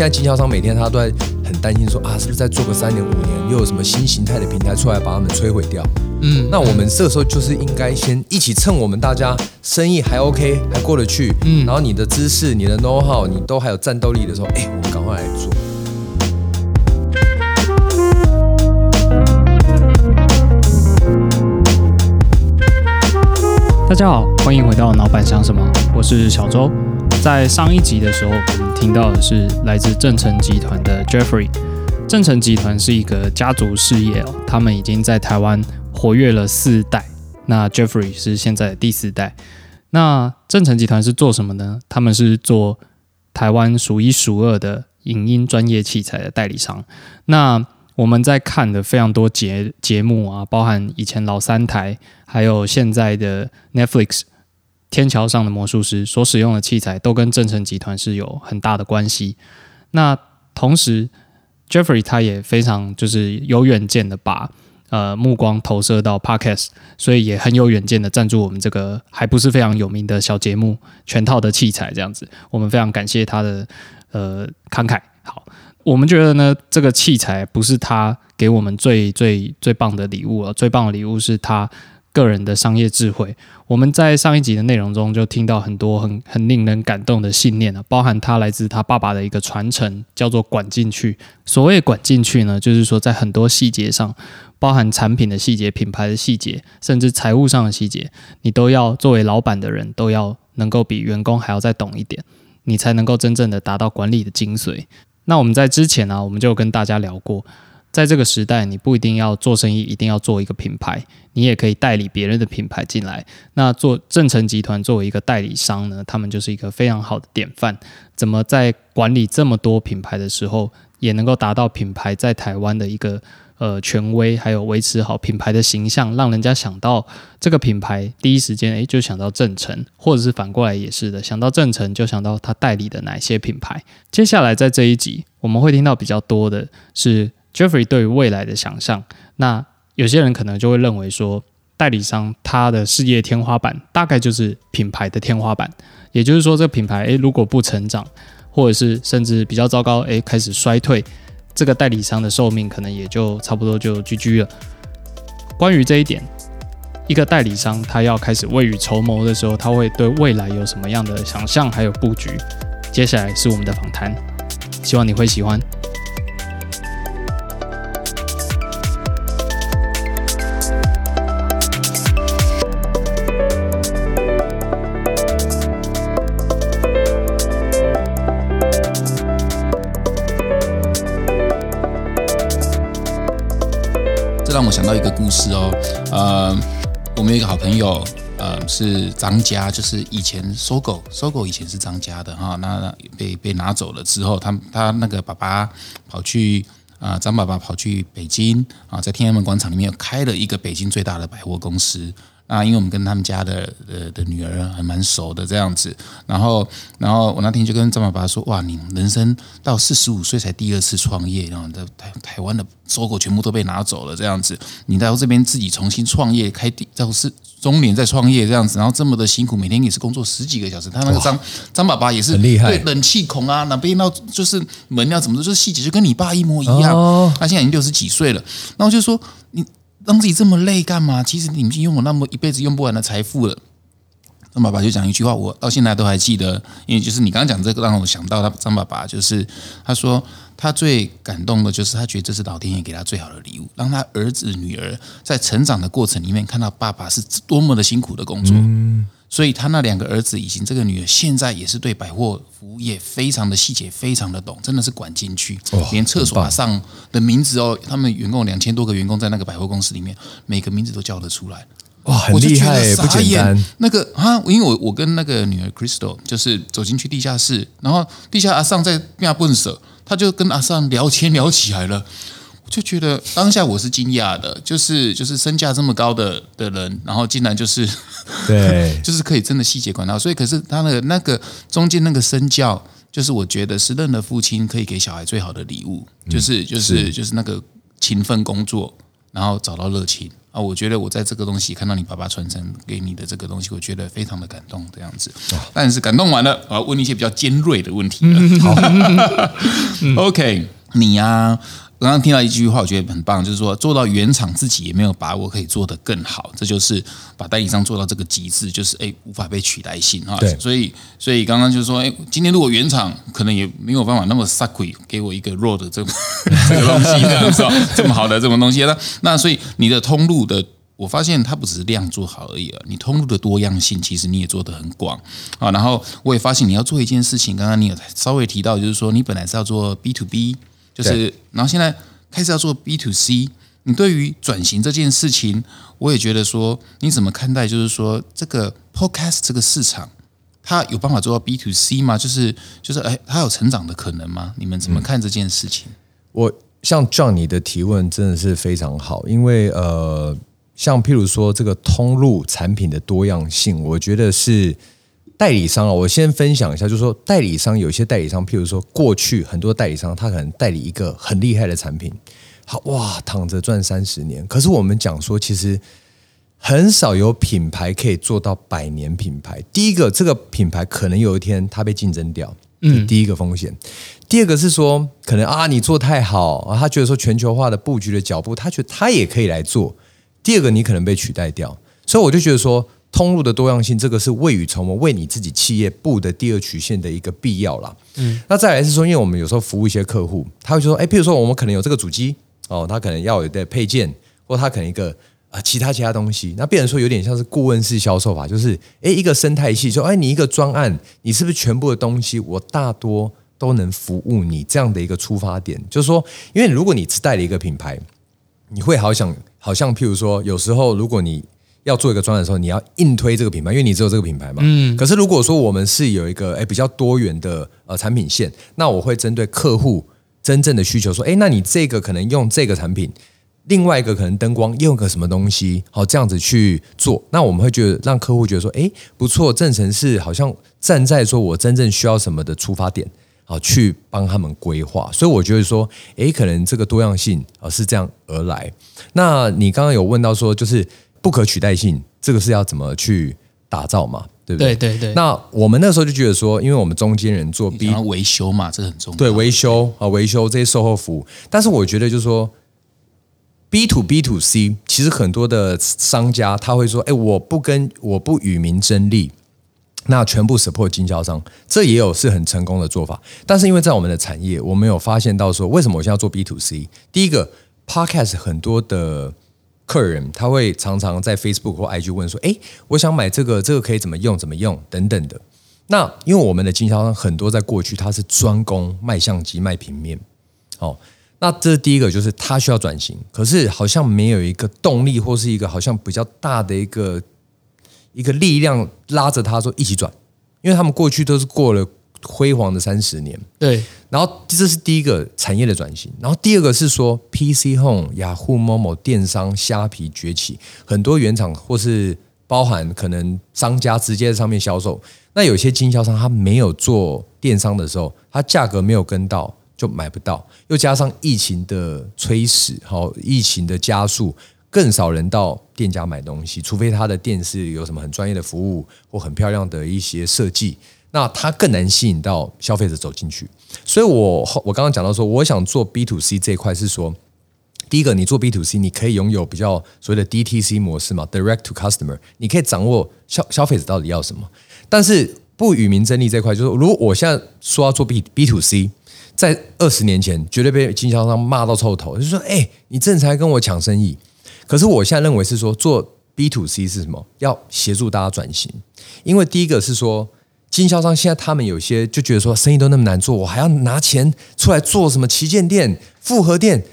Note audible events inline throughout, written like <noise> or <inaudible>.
现在经销商每天他都在很担心说啊，是不是再做个三年五年，又有什么新形态的平台出来把他们摧毁掉？嗯，那我们这个时候就是应该先一起趁我们大家生意还 OK，还过得去，嗯，然后你的知识、你的 know how，你都还有战斗力的时候，哎，我们赶快来做。大家好，欢迎回到老板想什么，我是小周。在上一集的时候，我们听到的是来自正成集团的 Jeffrey。正成集团是一个家族事业，他们已经在台湾活跃了四代。那 Jeffrey 是现在的第四代。那正成集团是做什么呢？他们是做台湾数一数二的影音专业器材的代理商。那我们在看的非常多节节目啊，包含以前老三台，还有现在的 Netflix《天桥上的魔术师》所使用的器材，都跟正成集团是有很大的关系。那同时，Jeffrey 他也非常就是有远见的，把呃目光投射到 Podcast，所以也很有远见的赞助我们这个还不是非常有名的小节目全套的器材，这样子，我们非常感谢他的呃慷慨。好。我们觉得呢，这个器材不是他给我们最最最棒的礼物了，最棒的礼物是他个人的商业智慧。我们在上一集的内容中就听到很多很很令人感动的信念啊，包含他来自他爸爸的一个传承，叫做管进去。所谓管进去呢，就是说在很多细节上，包含产品的细节、品牌的细节，甚至财务上的细节，你都要作为老板的人都要能够比员工还要再懂一点，你才能够真正的达到管理的精髓。那我们在之前呢，我们就跟大家聊过，在这个时代，你不一定要做生意，一定要做一个品牌，你也可以代理别人的品牌进来。那做正成集团作为一个代理商呢，他们就是一个非常好的典范。怎么在管理这么多品牌的时候，也能够达到品牌在台湾的一个。呃，权威还有维持好品牌的形象，让人家想到这个品牌，第一时间诶就想到正成，或者是反过来也是的，想到正成就想到他代理的哪些品牌。接下来在这一集，我们会听到比较多的是 Jeffrey 对于未来的想象。那有些人可能就会认为说，代理商他的事业天花板大概就是品牌的天花板，也就是说，这个品牌诶如果不成长，或者是甚至比较糟糕，诶开始衰退。这个代理商的寿命可能也就差不多就 GG 了。关于这一点，一个代理商他要开始未雨绸缪的时候，他会对未来有什么样的想象还有布局？接下来是我们的访谈，希望你会喜欢。故事哦，呃，我们有一个好朋友，呃，是张家，就是以前搜狗，搜狗以前是张家的哈，那被被拿走了之后，他他那个爸爸跑去啊，张爸爸跑去北京啊，在天安门广场里面开了一个北京最大的百货公司。啊，因为我们跟他们家的呃的女儿还蛮熟的这样子，然后然后我那天就跟张爸爸说，哇，你人生到四十五岁才第二次创业，然后在台台湾的收购全部都被拿走了这样子，你到这边自己重新创业，开第到是中年再创业这样子，然后这么的辛苦，每天也是工作十几个小时，他那个张张爸爸也是很厉害，对冷气孔啊，哪边要就是门要怎么，就是细节就跟你爸一模一样，他现在已经六十几岁了，然后就说你。让自己这么累干嘛？其实你已经拥有那么一辈子用不完的财富了。张爸爸就讲一句话，我到现在都还记得，因为就是你刚刚讲这个，让我想到他张爸爸，就是他说他最感动的就是他觉得这是老天爷给他最好的礼物，让他儿子女儿在成长的过程里面看到爸爸是多么的辛苦的工作。所以他那两个儿子以及这个女儿，现在也是对百货服务业非常的细节，非常的懂，真的是管进去，连厕所上的名字哦，他们员工两千多个员工在那个百货公司里面，每个名字都叫得出来，哇，很厉害，不简单。那个啊，因为我我跟那个女儿 Crystal 就是走进去地下室，然后地下阿尚在变笨手，他就跟阿尚聊天聊起来了。就觉得当下我是惊讶的，就是就是身价这么高的的人，然后竟然就是对，<laughs> 就是可以真的细节管到，所以可是他的那个中间那个身教，就是我觉得是任何父亲可以给小孩最好的礼物，就是就是就是那个勤奋工作，然后找到热情，啊，我觉得我在这个东西看到你爸爸传承给你的这个东西，我觉得非常的感动，这样子。但是感动完了，我要问一些比较尖锐的问题了。好，<laughs> OK，你呀。刚刚听到一句话，我觉得很棒，就是说做到原厂自己也没有把握可以做得更好，这就是把代理商做到这个极致，就是哎无法被取代性啊。对，所以所以刚刚就是说，哎，今天如果原厂可能也没有办法那么 sucky 给我一个 road 这这个东西这样子，这么好的这种东西，那那所以你的通路的，我发现它不只是量做好而已啊，你通路的多样性其实你也做得很广啊。然后我也发现你要做一件事情，刚刚你有稍微提到，就是说你本来是要做 B to B。就是，然后现在开始要做 B to C，你对于转型这件事情，我也觉得说，你怎么看待？就是说，这个 Podcast 这个市场，它有办法做到 B to C 吗？就是，就是，哎，它有成长的可能吗？你们怎么看这件事情？我像 John 你的提问真的是非常好，因为呃，像譬如说这个通路产品的多样性，我觉得是。代理商啊，我先分享一下，就是说代理商有些代理商，譬如说过去很多代理商，他可能代理一个很厉害的产品，好哇，躺着赚三十年。可是我们讲说，其实很少有品牌可以做到百年品牌。第一个，这个品牌可能有一天它被竞争掉，嗯，第一个风险。第二个是说，可能啊，你做太好啊，他觉得说全球化的布局的脚步，他觉得他也可以来做。第二个，你可能被取代掉。所以我就觉得说。通路的多样性，这个是未雨绸缪，为你自己企业布的第二曲线的一个必要啦。嗯，那再来是说，因为我们有时候服务一些客户，他会说，哎，譬如说我们可能有这个主机哦，他可能要有的配件，或他可能一个啊其他其他东西，那变成说有点像是顾问式销售法，就是哎一个生态系，说哎你一个专案，你是不是全部的东西我大多都能服务你这样的一个出发点？就是说，因为如果你只带了一个品牌，你会好想好像譬如说，有时候如果你要做一个专案的时候，你要硬推这个品牌，因为你只有这个品牌嘛。嗯。可是如果说我们是有一个诶比较多元的呃产品线，那我会针对客户真正的需求说，哎，那你这个可能用这个产品，另外一个可能灯光用个什么东西，好这样子去做，那我们会觉得让客户觉得说，哎，不错，正成是好像站在说我真正需要什么的出发点，好去帮他们规划。所以我觉得说，诶，可能这个多样性啊是这样而来。那你刚刚有问到说，就是。不可取代性，这个是要怎么去打造嘛？对不对？对对对。那我们那时候就觉得说，因为我们中间人做 B 维修嘛，这很重要。对维修啊，维修这些售后服务。但是我觉得就是说，B to B to C，其实很多的商家他会说：“哎，我不跟我不与民争利，那全部 support 经销商，这也有是很成功的做法。”但是因为在我们的产业，我们有发现到说，为什么我现在要做 B to C？第一个，Podcast 很多的。客人他会常常在 Facebook 或 IG 问说：“哎，我想买这个，这个可以怎么用？怎么用？等等的。”那因为我们的经销商很多在过去他是专攻卖相机、卖平面，哦，那这第一个，就是他需要转型，可是好像没有一个动力或是一个好像比较大的一个一个力量拉着他说一起转，因为他们过去都是过了。辉煌的三十年，对。然后这是第一个产业的转型，然后第二个是说，PC Home、雅虎、某某电商、虾皮崛起，很多原厂或是包含可能商家直接在上面销售。那有些经销商他没有做电商的时候，他价格没有跟到就买不到，又加上疫情的催使，好，疫情的加速，更少人到店家买东西，除非他的店是有什么很专业的服务或很漂亮的一些设计。那它更难吸引到消费者走进去，所以我我刚刚讲到说，我想做 B to C 这一块是说，第一个你做 B to C，你可以拥有比较所谓的 DTC 模式嘛，Direct to Customer，你可以掌握消消费者到底要什么。但是不与民争利这块，就是如果我现在说要做 B B to C，在二十年前绝对被经销商骂到臭头，就说哎，你正才跟我抢生意。可是我现在认为是说，做 B to C 是什么？要协助大家转型，因为第一个是说。经销商现在他们有些就觉得说生意都那么难做，我还要拿钱出来做什么旗舰店、复合店？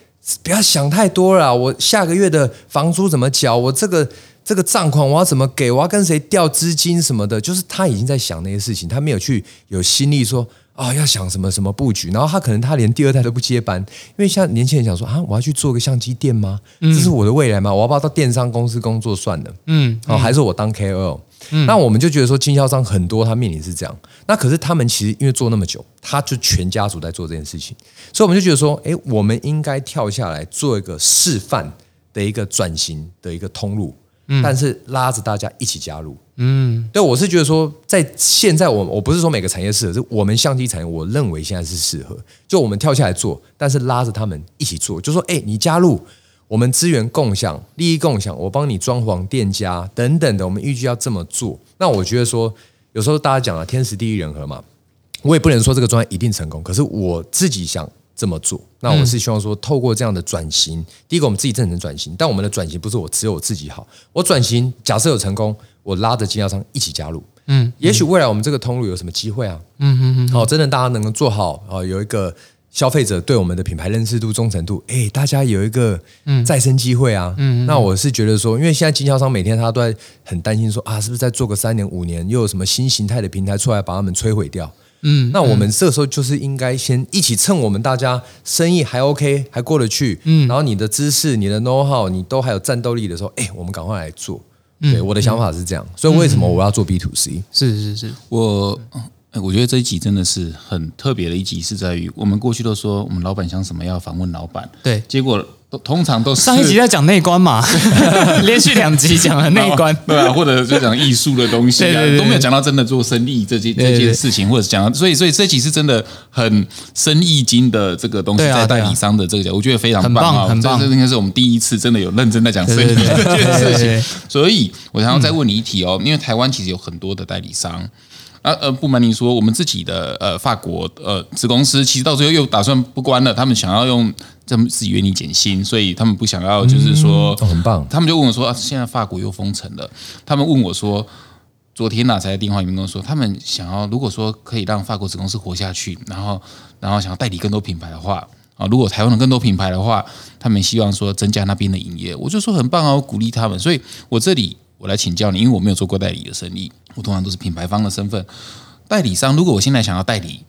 不要想太多了。我下个月的房租怎么缴？我这个这个账款我要怎么给？我要跟谁调资金什么的？就是他已经在想那些事情，他没有去有心力说啊，要想什么什么布局。然后他可能他连第二代都不接班，因为像年轻人想说啊，我要去做个相机店吗？这是我的未来吗？我要不要到电商公司工作算了？嗯，哦，还是我当 KOL？那我们就觉得说，经销商很多，他面临是这样。那可是他们其实因为做那么久，他就全家族在做这件事情，所以我们就觉得说，哎，我们应该跳下来做一个示范的一个转型的一个通路，但是拉着大家一起加入。嗯，对，我是觉得说，在现在我我不是说每个产业适合，是我们相机产业，我认为现在是适合，就我们跳下来做，但是拉着他们一起做，就说，哎，你加入，我们资源共享、利益共享，我帮你装潢店家等等的，我们预计要这么做。那我觉得说，有时候大家讲了天时地利人和嘛，我也不能说这个专业一定成功，可是我自己想。这么做，那我是希望说，透过这样的转型，第一个我们自己真诚转型，但我们的转型不是我只有我自己好，我转型假设有成功，我拉着经销商一起加入，嗯，也许未来我们这个通路有什么机会啊？嗯嗯嗯，好，真的大家能够做好啊，有一个消费者对我们的品牌认识度、忠诚度，哎，大家有一个再生机会啊。嗯，那我是觉得说，因为现在经销商每天他都在很担心说啊，是不是再做个三年五年，又有什么新形态的平台出来把他们摧毁掉？嗯，那我们这时候就是应该先一起趁我们大家生意还 OK，还过得去，嗯，然后你的知识、你的 know how，你都还有战斗力的时候，哎，我们赶快来做。对，我的想法是这样，所以为什么我要做 B to C？是是是，我，我觉得这一集真的是很特别的一集，是在于我们过去都说我们老板想什么要访问老板，对，结果。都通常都是上一集在讲内观嘛，<laughs> 连续两集讲了内观，对啊，或者就讲艺术的东西啊，都没有讲到真的做生意这件这件事情，或者讲，所以所以这集是真的很生意经的这个东西，在代理商的这个，我觉得非常棒啊，很棒这应该是我们第一次真的有认真在讲生意这件事情，所以我想要再问你一题哦，因为台湾其实有很多的代理商。啊呃，不瞒你说，我们自己的呃法国呃子公司，其实到最后又打算不关了。他们想要用这么自己约你减薪，所以他们不想要，就是说很棒。他们就问我说：“啊，现在法国又封城了。”他们问我说：“昨天啊才在电话里面跟我说，他们想要如果说可以让法国子公司活下去，然后然后想要代理更多品牌的话啊，如果台湾的更多品牌的话，他们希望说增加那边的营业。”我就说很棒啊，我鼓励他们。所以我这里。我来请教你，因为我没有做过代理的生意，我通常都是品牌方的身份。代理商，如果我现在想要代理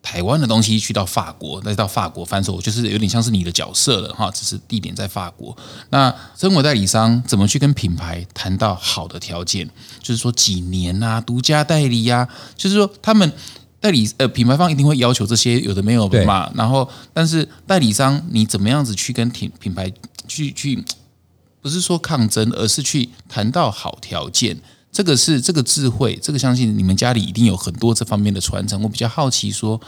台湾的东西去到法国，再到法国翻售，就是有点像是你的角色了哈，只是地点在法国。那身为代理商，怎么去跟品牌谈到好的条件？就是说几年啊，独家代理呀，就是说他们代理呃品牌方一定会要求这些有的没有的嘛。然后，但是代理商你怎么样子去跟品品牌去去？不是说抗争，而是去谈到好条件。这个是这个智慧，这个相信你们家里一定有很多这方面的传承。我比较好奇，说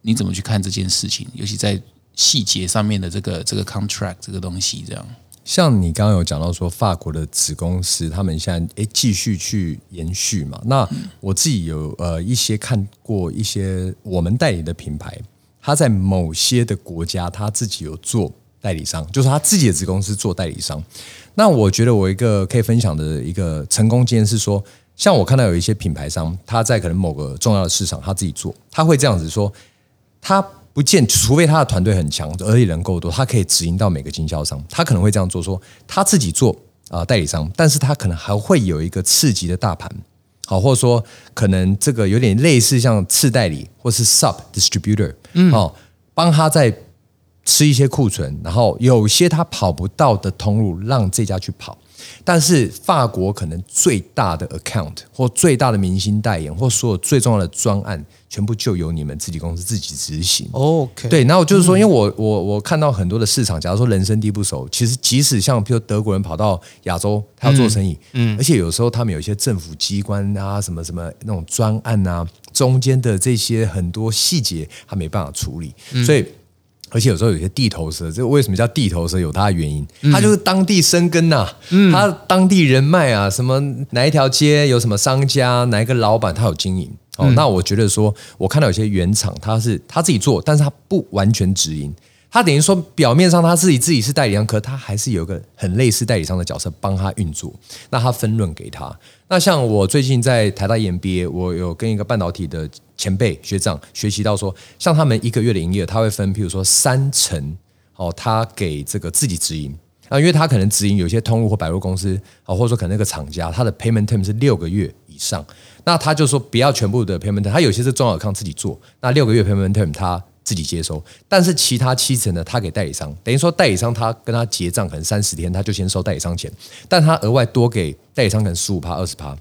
你怎么去看这件事情，尤其在细节上面的这个这个 contract 这个东西，这样。像你刚刚有讲到说，法国的子公司他们现在诶继续去延续嘛？那我自己有呃一些看过一些我们代理的品牌，他在某些的国家他自己有做。代理商就是他自己的子公司做代理商。那我觉得我一个可以分享的一个成功经验是说，像我看到有一些品牌商，他在可能某个重要的市场他自己做，他会这样子说，他不见除非他的团队很强，而且人够多，他可以直营到每个经销商，他可能会这样做，说他自己做啊代理商，但是他可能还会有一个次级的大盘，好，或者说可能这个有点类似像次代理或是 sub distributor，嗯，哦，帮他在。吃一些库存，然后有些他跑不到的通路，让这家去跑。但是法国可能最大的 account 或最大的明星代言，或所有最重要的专案，全部就由你们自己公司自己执行。OK，对。然后就是说，因为我我我看到很多的市场，假如说人生地不熟，其实即使像比如德国人跑到亚洲，他要做生意，嗯，而且有时候他们有一些政府机关啊，什么什么那种专案啊，中间的这些很多细节，他没办法处理，所以。而且有时候有些地头蛇，这为什么叫地头蛇？有它的原因，它就是当地生根呐，它当地人脉啊，什么哪一条街有什么商家，哪一个老板他有经营哦。那我觉得说，我看到有些原厂他是他自己做，但是他不完全直营。他等于说，表面上他自己自己是代理商，可他还是有个很类似代理商的角色帮他运作。那他分润给他。那像我最近在台大 EMBA，我有跟一个半导体的前辈学长学习到说，像他们一个月的营业，他会分，譬如说三成哦，他给这个自己直营。啊，因为他可能直营有些通路或百货公司啊，或者说可能那个厂家，他的 payment term 是六个月以上，那他就说不要全部的 payment term，他有些是中小康自己做，那六个月 payment term 他。自己接收，但是其他七成呢，他给代理商，等于说代理商他跟他结账可能三十天，他就先收代理商钱，但他额外多给代理商可能十五趴、二十趴，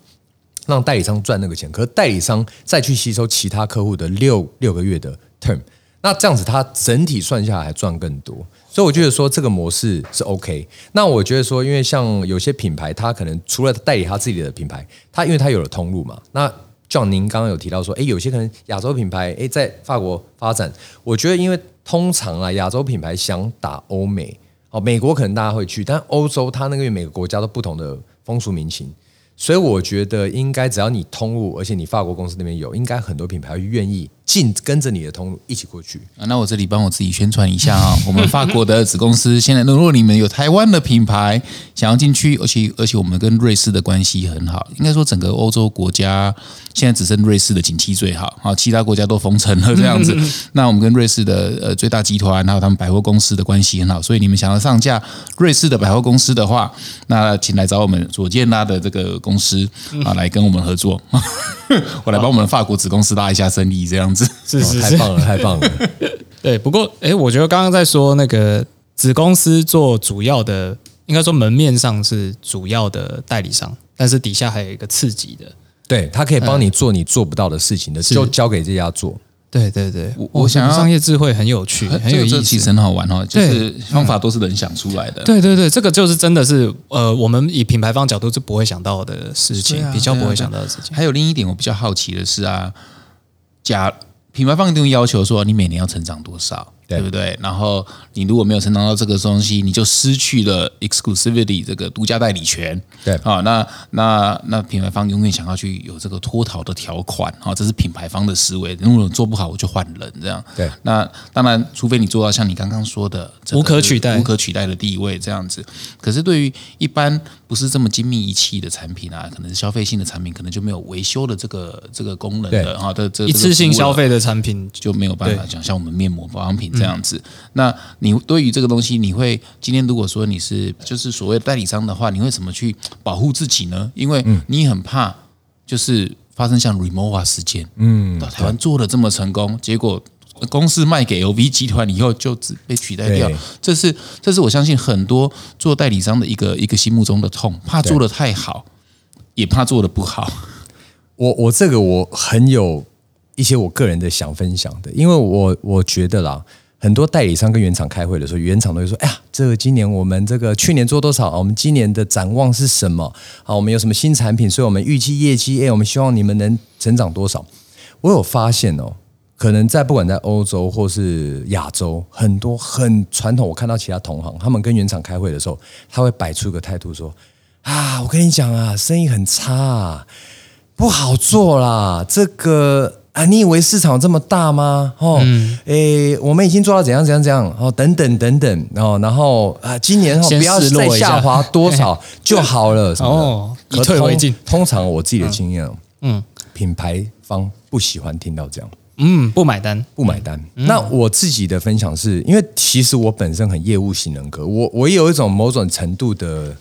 让代理商赚那个钱，可是代理商再去吸收其他客户的六六个月的 term，那这样子它整体算下来还赚更多，所以我觉得说这个模式是 OK。那我觉得说，因为像有些品牌，它可能除了代理它自己的品牌，它因为它有了通路嘛，那像您刚刚有提到说，哎，有些可能亚洲品牌，哎，在法国发展，我觉得因为通常啊，亚洲品牌想打欧美，哦，美国可能大家会去，但欧洲它那个每个国家都不同的风俗民情。所以我觉得应该只要你通路，而且你法国公司那边有，应该很多品牌会愿意进跟着你的通路一起过去。啊，那我这里帮我自己宣传一下啊，<laughs> 我们法国的子公司现在，如果你们有台湾的品牌想要进去，而且而且我们跟瑞士的关系很好，应该说整个欧洲国家现在只剩瑞士的景气最好，啊，其他国家都封城了这样子。<laughs> 那我们跟瑞士的呃最大集团还有他们百货公司的关系很好，所以你们想要上架瑞士的百货公司的话，那请来找我们左健拉的这个。公司啊，来跟我们合作，<laughs> 我来帮我们法国子公司拉一下生意，这样子是是是太棒了，太棒了。<laughs> 对，不过哎，我觉得刚刚在说那个子公司做主要的，应该说门面上是主要的代理商，但是底下还有一个次级的，对他可以帮你做你做不到的事情的，就交给这家做。对对对，我我想商业智慧很有趣，很有意思，其实很好玩哦。就是方法都是人想出来的。对对对，这个就是真的是呃，我们以品牌方角度是不会想到的事情，比较不会想到的事情。还有另一点，我比较好奇的是啊，假品牌方一定会要求说，你每年要成长多少？对不对？然后你如果没有成长到这个东西，你就失去了 exclusivity 这个独家代理权。对啊，那那那品牌方永远想要去有这个脱逃的条款啊，这是品牌方的思维。如果做不好，我就换人这样。对，那当然，除非你做到像你刚刚说的无可取代、无可取代的地位这样子。可是对于一般不是这么精密仪器的产品啊，可能是消费性的产品，可能就没有维修的这个这个功能的啊。的这一次性消费的产品就没有办法讲，像我们面膜保养品。这样子，那你对于这个东西，你会今天如果说你是就是所谓代理商的话，你会怎么去保护自己呢？因为你很怕就是发生像 Remova 事件，嗯，到台湾做的这么成功，结果公司卖给 LV 集团以后就只被取代掉，这是这是我相信很多做代理商的一个一个心目中的痛，怕做的太好，也怕做的不好。我我这个我很有一些我个人的想分享的，因为我我觉得啦。很多代理商跟原厂开会的时候，原厂都会说：“哎呀，这个今年我们这个去年做多少？我们今年的展望是什么？好，我们有什么新产品？所以我们预期业绩，哎，我们希望你们能成长多少？”我有发现哦，可能在不管在欧洲或是亚洲，很多很传统，我看到其他同行，他们跟原厂开会的时候，他会摆出个态度说：“啊，我跟你讲啊，生意很差，不好做啦，这个。”啊，你以为市场这么大吗？哦，诶，我们已经做到怎样怎样怎样哦，等等等等哦，然后啊，今年哦不要再下滑多少 <laughs> 就好了哦，以退为进。通常我自己的经验，嗯，品牌方不喜欢听到这样，嗯，不买单，不买单。那我自己的分享是因为其实我本身很业务型人格，我我也有一种某种程度的，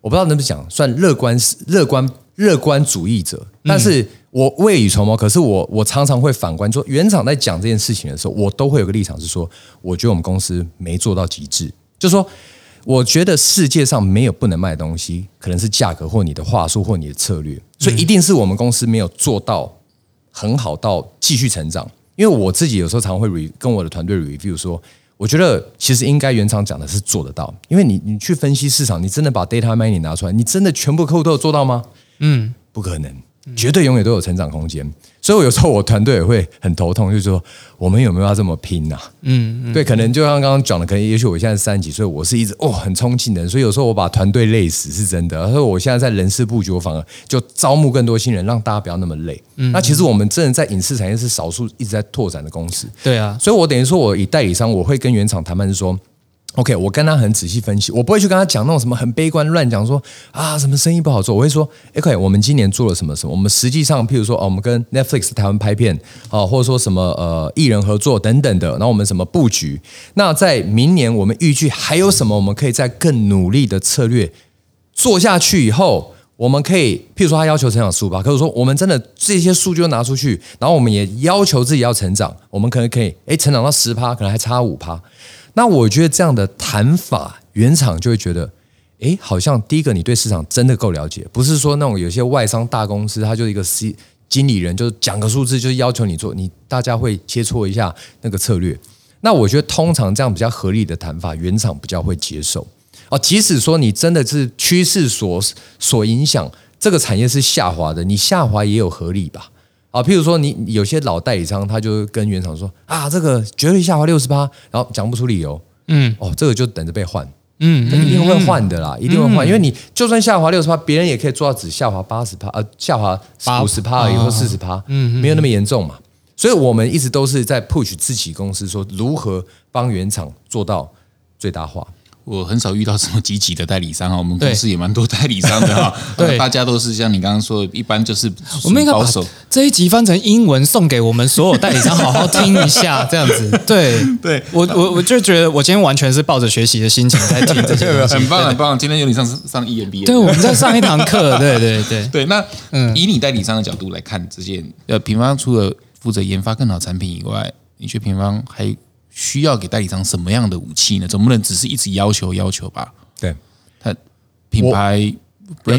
我不知道能不能讲算乐观乐观乐观主义者，但是。我未雨绸缪，可是我我常常会反观说，原厂在讲这件事情的时候，我都会有个立场是说，我觉得我们公司没做到极致，就说，我觉得世界上没有不能卖的东西，可能是价格或你的话术或你的策略，所以一定是我们公司没有做到很好到继续成长。因为我自己有时候常会 re 跟我的团队 review 说，我觉得其实应该原厂讲的是做得到，因为你你去分析市场，你真的把 data mining 拿出来，你真的全部客户都有做到吗？嗯，不可能。绝对永远都有成长空间，所以我有时候我团队也会很头痛，就是说我们有没有要这么拼呐？嗯，对，可能就像刚刚讲的，可能也许我现在三十几岁，我是一直哦很冲劲的人，所以有时候我把团队累死是真的。所以我现在在人事布局，我反而就招募更多新人，让大家不要那么累。那其实我们真的在影视产业是少数一直在拓展的公司。对啊，所以我等于说我以代理商，我会跟原厂谈判是说。OK，我跟他很仔细分析，我不会去跟他讲那种什么很悲观乱讲说啊什么生意不好做，我会说，OK，我们今年做了什么什么，我们实际上譬如说哦，我们跟 Netflix 台湾拍片啊，或者说什么呃艺人合作等等的，然后我们什么布局，那在明年我们预计还有什么我们可以在更努力的策略做下去以后，我们可以譬如说他要求成长十五趴，可是说我们真的这些数据都拿出去，然后我们也要求自己要成长，我们可能可以哎成长到十趴，可能还差五趴。那我觉得这样的谈法，原厂就会觉得，哎，好像第一个你对市场真的够了解，不是说那种有些外商大公司，他就一个 C 经理人就是讲个数字，就是要求你做，你大家会切磋一下那个策略。那我觉得通常这样比较合理的谈法，原厂比较会接受。哦，即使说你真的是趋势所所影响，这个产业是下滑的，你下滑也有合理吧？啊，譬如说你有些老代理商，他就跟原厂说啊，这个绝对下滑六十八，然后讲不出理由，嗯，哦，这个就等着被换，嗯，一定会换的啦，一定会换，因为你就算下滑六十八，别人也可以做到只下滑八十趴，呃，下滑五十趴而已，或四十趴，嗯，没有那么严重嘛。所以我们一直都是在 push 自己公司，说如何帮原厂做到最大化。我很少遇到这么积极的代理商啊，我们公司也蛮多代理商的哈。<laughs> 对，大家都是像你刚刚说，一般就是我们应该把这一集翻成英文送给我们所有代理商，好好听一下，这样子。<laughs> 对，对我我我就觉得我今天完全是抱着学习的心情在听这些，很棒很棒。今天有你上上 EMBA，对，我们在上一堂课，对对对 <laughs> 对。那以你代理商的角度来看，这件呃，平方除了负责研发更好产品以外，你觉得平方还？需要给代理商什么样的武器呢？总不能只是一直要求要求吧？对，他品牌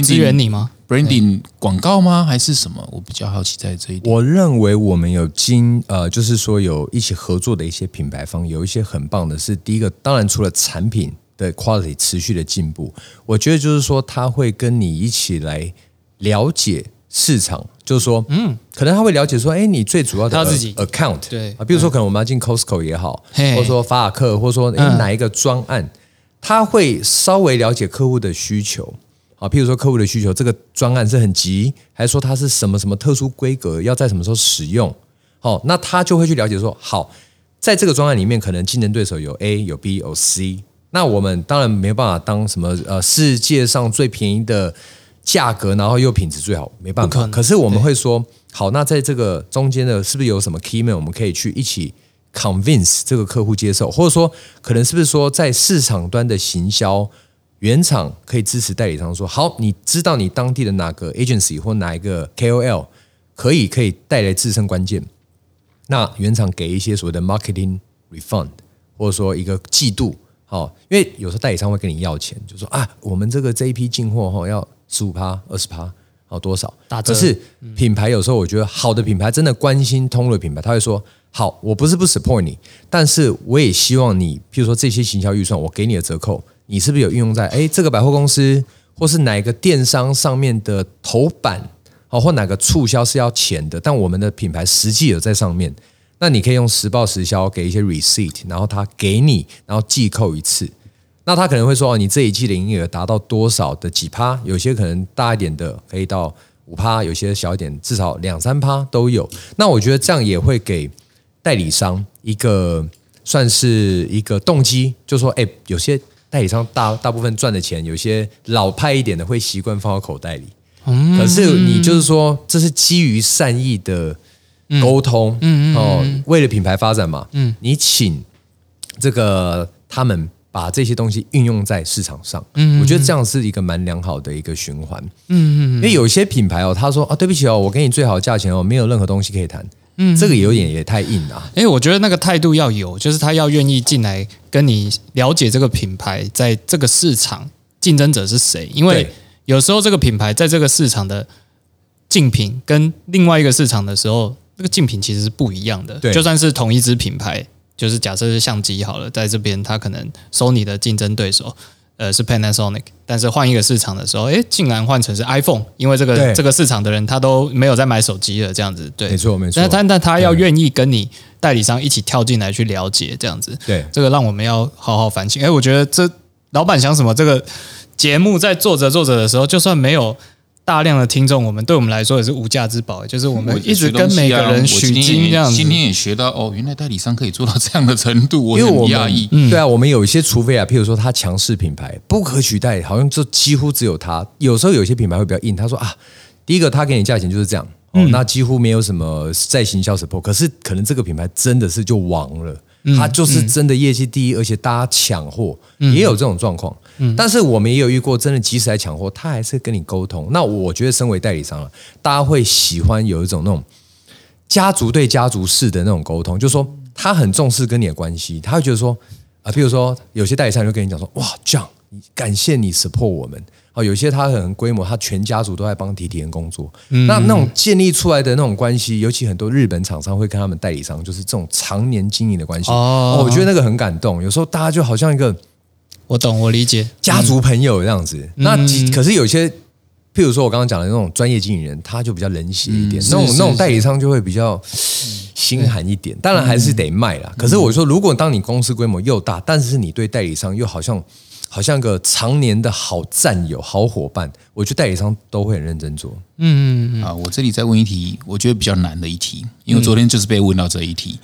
支援你吗？branding 广告吗？还是什么？我比较好奇在这一点。我认为我们有经呃，就是说有一起合作的一些品牌方，有一些很棒的。是第一个，当然除了产品的 quality 持续的进步，我觉得就是说他会跟你一起来了解。市场就是说，嗯，可能他会了解说，哎，你最主要的 account，对。啊，比如说可能我们要进 Costco 也好，或者说法尔克，或者说哪一个专案，他会稍微了解客户的需求。啊，譬如说客户的需求，这个专案是很急，还是说它是什么什么特殊规格，要在什么时候使用？好，那他就会去了解说，好，在这个专案里面，可能竞争对手有 A 有 B 有 C，那我们当然没有办法当什么呃世界上最便宜的。价格，然后又品质最好，没办法。可是我们会说，好，那在这个中间的，是不是有什么 key man，我们可以去一起 convince 这个客户接受，或者说，可能是不是说，在市场端的行销，原厂可以支持代理商说，好，你知道你当地的哪个 agency 或哪一个 KOL 可以可以带来自身关键，那原厂给一些所谓的 marketing refund，或者说一个季度，好，因为有时候代理商会跟你要钱，就说啊，我们这个这一批进货哈要。十五趴、二十趴，好多少？可是品牌有时候我觉得好的品牌真的关心通路的品牌，他会说：好，我不是不 support 你，但是我也希望你，譬如说这些行销预算，我给你的折扣，你是不是有运用在哎这个百货公司或是哪个电商上面的头版好，或哪个促销是要钱的，但我们的品牌实际有在上面，那你可以用实报实销给一些 receipt，然后他给你，然后寄扣一次。那他可能会说：“哦，你这一季的营业额达到多少的几趴？有些可能大一点的可以到五趴，有些小一点至少两三趴都有。那我觉得这样也会给代理商一个算是一个动机，就说：哎，有些代理商大大部分赚的钱，有些老派一点的会习惯放到口袋里。可是你就是说，这是基于善意的沟通，哦，为了品牌发展嘛。嗯，你请这个他们。把这些东西运用在市场上，嗯，我觉得这样是一个蛮良好的一个循环，嗯嗯，因为有些品牌哦，他说啊，对不起哦，我给你最好的价钱哦，没有任何东西可以谈，嗯，这个有点也太硬了。哎，我觉得那个态度要有，就是他要愿意进来跟你了解这个品牌在这个市场竞争者是谁，因为有时候这个品牌在这个市场的竞品跟另外一个市场的时候，那个竞品其实是不一样的，对，就算是同一支品牌。就是假设是相机好了，在这边它可能收你的竞争对手，呃，是 Panasonic，但是换一个市场的时候，哎，竟然换成是 iPhone，因为这个这个市场的人他都没有在买手机了，这样子，对，没错没错。但但但他要愿意跟你代理商一起跳进来去了解这样子，对，这个让我们要好好反省。哎，我觉得这老板想什么？这个节目在做着做着的时候，就算没有。大量的听众，我们对我们来说也是无价之宝。就是我们一直跟每个人取经这样子。今天也学到哦，原来代理商可以做到这样的程度，我很讶异。对啊，我们有一些，除非啊，譬如说他强势品牌不可取代，好像就几乎只有他。有时候有些品牌会比较硬，他说啊，第一个他给你价钱就是这样，哦，那几乎没有什么在行销 support。可是可能这个品牌真的是就亡了。他就是真的业绩第一，而且大家抢货也有这种状况。但是我们也有遇过真的及时来抢货，他还是跟你沟通。那我觉得身为代理商了，大家会喜欢有一种那种家族对家族式的那种沟通，就是说他很重视跟你的关系，他会觉得说啊，比如说有些代理商就跟你讲说，哇，这样感谢你 support 我们，哦，有些他很规模，他全家族都在帮提提人工作。那那种建立出来的那种关系，尤其很多日本厂商会跟他们代理商，就是这种常年经营的关系。哦，我觉得那个很感动。有时候大家就好像一个，我懂，我理解家族朋友这样子。那可是有些，譬如说我刚刚讲的那种专业经理人，他就比较冷血一点。那种那种代理商就会比较心寒一点。当然还是得卖啦。可是我说，如果当你公司规模又大，但是你对代理商又好像。好像个常年的好战友、好伙伴，我觉得代理商都会很认真做。嗯嗯嗯。啊，我这里再问一题，我觉得比较难的一题，因为昨天就是被问到这一题。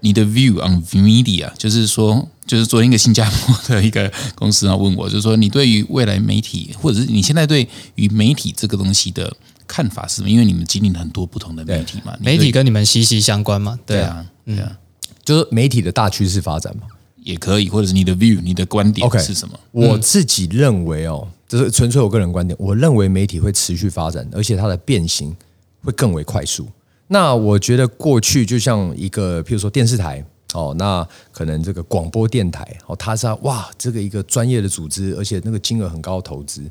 你的 view on media，就是说，就是昨天一个新加坡的一个公司啊问我，就是说，你对于未来媒体，或者是你现在对于媒体这个东西的看法是什么？因为你们经历了很多不同的媒体嘛，媒体跟你们息息相关嘛。对啊，对啊，就是媒体的大趋势发展嘛。也可以，或者是你的 view，你的观点 OK 是什么？我自己认为哦，这是纯粹我个人观点。我认为媒体会持续发展，而且它的变形会更为快速。那我觉得过去就像一个，譬如说电视台哦，那可能这个广播电台哦，它是哇，这个一个专业的组织，而且那个金额很高的投资。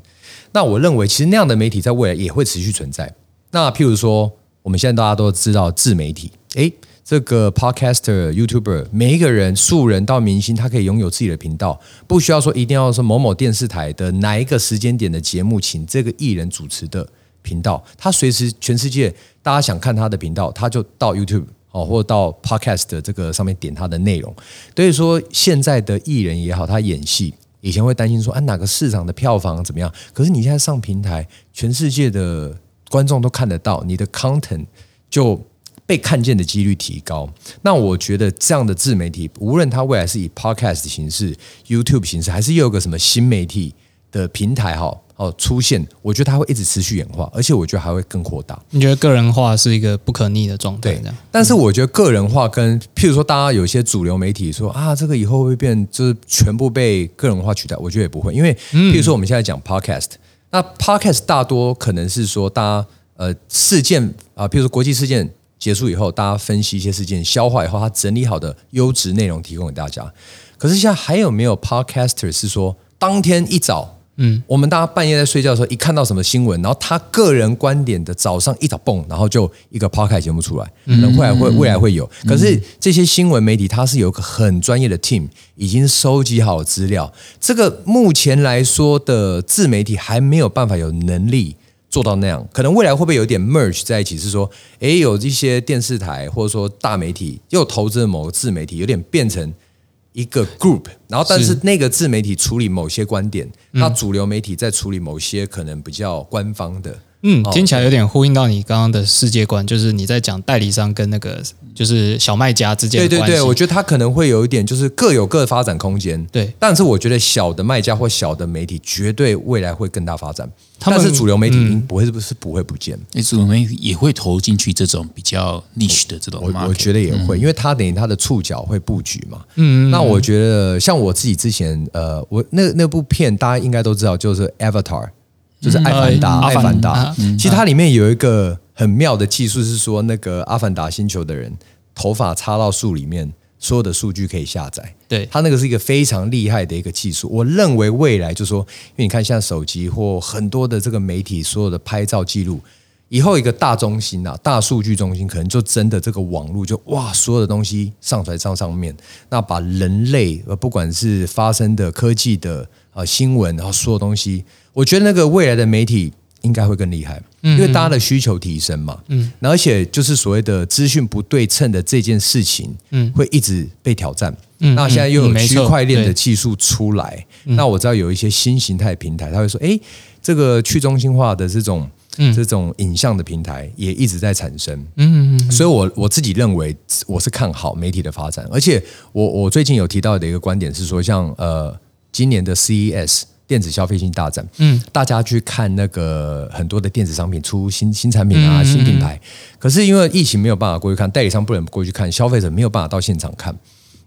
那我认为其实那样的媒体在未来也会持续存在。那譬如说，我们现在大家都知道自媒体，诶。这个 podcaster、YouTuber，每一个人，素人到明星，他可以拥有自己的频道，不需要说一定要说某某电视台的哪一个时间点的节目，请这个艺人主持的频道，他随时全世界大家想看他的频道，他就到 YouTube 哦，或者到 podcast 的这个上面点他的内容。所以说，现在的艺人也好，他演戏以前会担心说，啊哪个市场的票房怎么样？可是你现在上平台，全世界的观众都看得到你的 content 就。被看见的几率提高，那我觉得这样的自媒体，无论它未来是以 podcast 形式、YouTube 形式，还是又有个什么新媒体的平台哈哦出现，我觉得它会一直持续演化，而且我觉得还会更扩大。你觉得个人化是一个不可逆的状态？对，但是我觉得个人化跟譬如说，大家有些主流媒体说啊，这个以后会变，就是全部被个人化取代，我觉得也不会，因为譬如说我们现在讲 podcast，那 podcast 大多可能是说大家呃事件啊，譬如说国际事件。结束以后，大家分析一些事件，消化以后，他整理好的优质内容提供给大家。可是现在还有没有 podcaster 是说，当天一早，嗯，我们大家半夜在睡觉的时候，一看到什么新闻，然后他个人观点的早上一早蹦，然后就一个 podcast 节目出来，可能未来会未来会有。可是这些新闻媒体，它是有个很专业的 team，已经收集好资料。这个目前来说的自媒体还没有办法有能力。做到那样，可能未来会不会有点 merge 在一起？是说，诶，有一些电视台或者说大媒体又投资了某个自媒体，有点变成一个 group，然后但是那个自媒体处理某些观点，那主流媒体在处理某些可能比较官方的。嗯，听起来有点呼应到你刚刚的世界观，就是你在讲代理商跟那个就是小卖家之间的关系。对对对，我觉得他可能会有一点，就是各有各的发展空间。对，但是我觉得小的卖家或小的媒体绝对未来会更大发展。但是主流媒体不会是不是不会不见？那主流媒体也会投进去这种比较 niche 的这种。我我觉得也会，因为他等于他的触角会布局嘛。嗯，那我觉得像我自己之前呃，我那那部片大家应该都知道，就是 Avatar。就是《阿凡达》，《阿凡达》其实它里面有一个很妙的技术，是说那个阿凡达星球的人头发插到树里面，所有的数据可以下载。对，它那个是一个非常厉害的一个技术。我认为未来就说，因为你看现在手机或很多的这个媒体所有的拍照记录，以后一个大中心啊，大数据中心可能就真的这个网络就哇，所有的东西上传上上面，那把人类呃不管是发生的科技的啊新闻，然后所有东西。我觉得那个未来的媒体应该会更厉害，因为大家的需求提升嘛，嗯，而且就是所谓的资讯不对称的这件事情，嗯，会一直被挑战。嗯，那现在又有区块链的技术出来，那我知道有一些新形态平台，他会说，哎，这个去中心化的这种这种影像的平台也一直在产生。嗯嗯，所以我我自己认为我是看好媒体的发展，而且我我最近有提到的一个观点是说，像呃今年的 CES。电子消费性大战，嗯，大家去看那个很多的电子商品出新新产品啊，新品牌。可是因为疫情没有办法过去看，代理商不能过去看，消费者没有办法到现场看。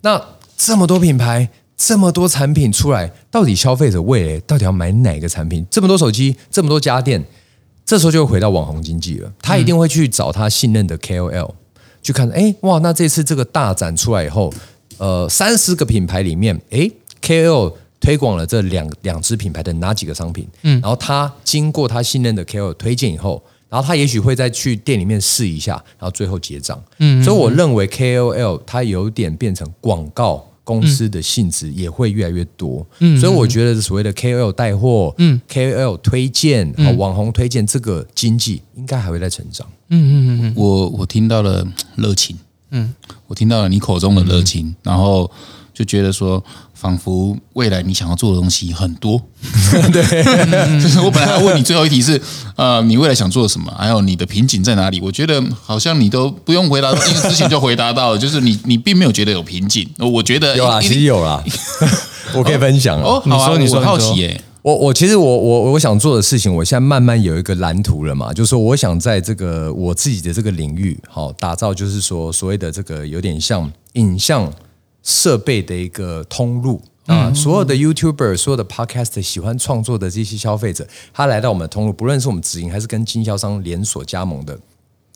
那这么多品牌，这么多产品出来，到底消费者未来到底要买哪个产品？这么多手机，这么多家电，这时候就回到网红经济了。他一定会去找他信任的 KOL 去看。哎，哇，那这次这个大展出来以后，呃，三十个品牌里面，哎，KOL。推广了这两两支品牌的哪几个商品，嗯，然后他经过他信任的 KOL 推荐以后，然后他也许会再去店里面试一下，然后最后结账，嗯，所以我认为 KOL 它有点变成广告。公司的性质也会越来越多，嗯，所以我觉得所谓的 KOL 带货，嗯，KOL 推荐，啊，网红推荐这个经济应该还会在成长，嗯嗯嗯，我我听到了热情，嗯，我听到了你口中的热情，然后就觉得说。仿佛未来你想要做的东西很多，<laughs> 对，就是我本来要问你最后一题是，呃，你未来想做什么？还有你的瓶颈在哪里？我觉得好像你都不用回答，因为之前就回答到了，<laughs> 就是你你并没有觉得有瓶颈。我觉得有啊，其实有啦，<laughs> 我可以分享哦。你说，你说，好奇耶。我我其实我我我想做的事情，我现在慢慢有一个蓝图了嘛，就是说我想在这个我自己的这个领域，好打造，就是说所谓的这个有点像影像。设备的一个通路啊，所有的 YouTuber、所有的 Podcast 喜欢创作的这些消费者，他来到我们的通路，不论是我们直营还是跟经销商连锁加盟的，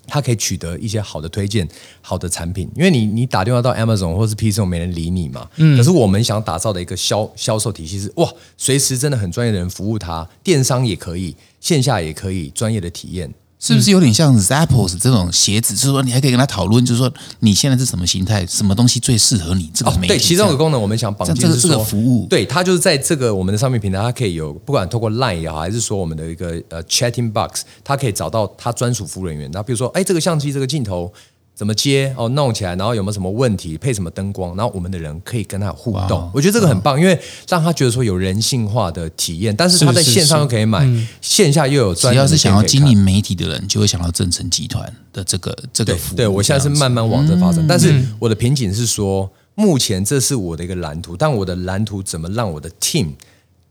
他可以取得一些好的推荐、好的产品。因为你你打电话到 Amazon 或是 PC，没人理你嘛。嗯。可是我们想打造的一个销销售体系是，哇，随时真的很专业的人服务他，电商也可以，线下也可以，专业的体验。是不是有点像 Zappos 这种鞋子？就是说，你还可以跟他讨论，就是说，你现在是什么形态，什么东西最适合你？这个对，其中一个功能，我们想绑定这个服务。对，它就是在这个我们的商品平台，它可以有不管透过 Line 也好，还是说我们的一个呃 Chatting Box，它可以找到它专属服务人员。那比如说，哎，这个相机这个镜头。怎么接哦？弄起来，然后有没有什么问题？配什么灯光？然后我们的人可以跟他互动。我觉得这个很棒，因为让他觉得说有人性化的体验。但是他在线上又可以买，线下又有专。只要是想要经营媒体的人，就会想到正成集团的这个这个服务。对我现在是慢慢往这发展，但是我的瓶颈是说，目前这是我的一个蓝图，但我的蓝图怎么让我的 team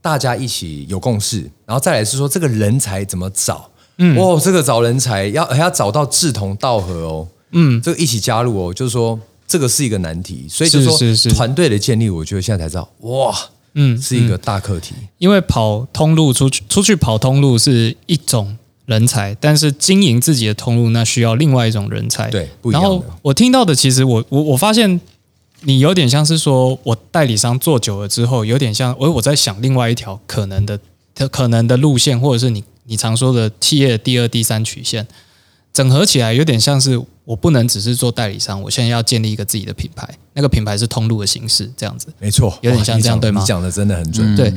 大家一起有共识？然后再来是说，这个人才怎么找？嗯，哇，这个找人才要还要找到志同道合哦。嗯，这个一起加入哦，就是说这个是一个难题，所以就是说团队的建立，我觉得现在才知道，哇，嗯，是一个大课题。因为跑通路出去，出去跑通路是一种人才，但是经营自己的通路，那需要另外一种人才。对，然后我听到的，其实我我我发现你有点像是说，我代理商做久了之后，有点像我我在想另外一条可能的可能的路线，或者是你你常说的企业第二、第三曲线。整合起来有点像是我不能只是做代理商，我现在要建立一个自己的品牌，那个品牌是通路的形式，这样子。没错，有点像这样，对吗？你讲的真的很准。对，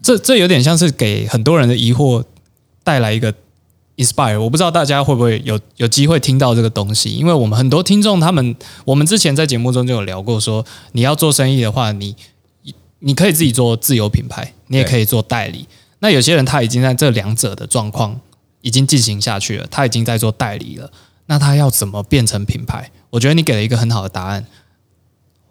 这这有点像是给很多人的疑惑带来一个 inspire。我不知道大家会不会有有机会听到这个东西，因为我们很多听众他们，我们之前在节目中就有聊过，说你要做生意的话，你你可以自己做自有品牌，你也可以做代理。那有些人他已经在这两者的状况。已经进行下去了，他已经在做代理了。那他要怎么变成品牌？我觉得你给了一个很好的答案，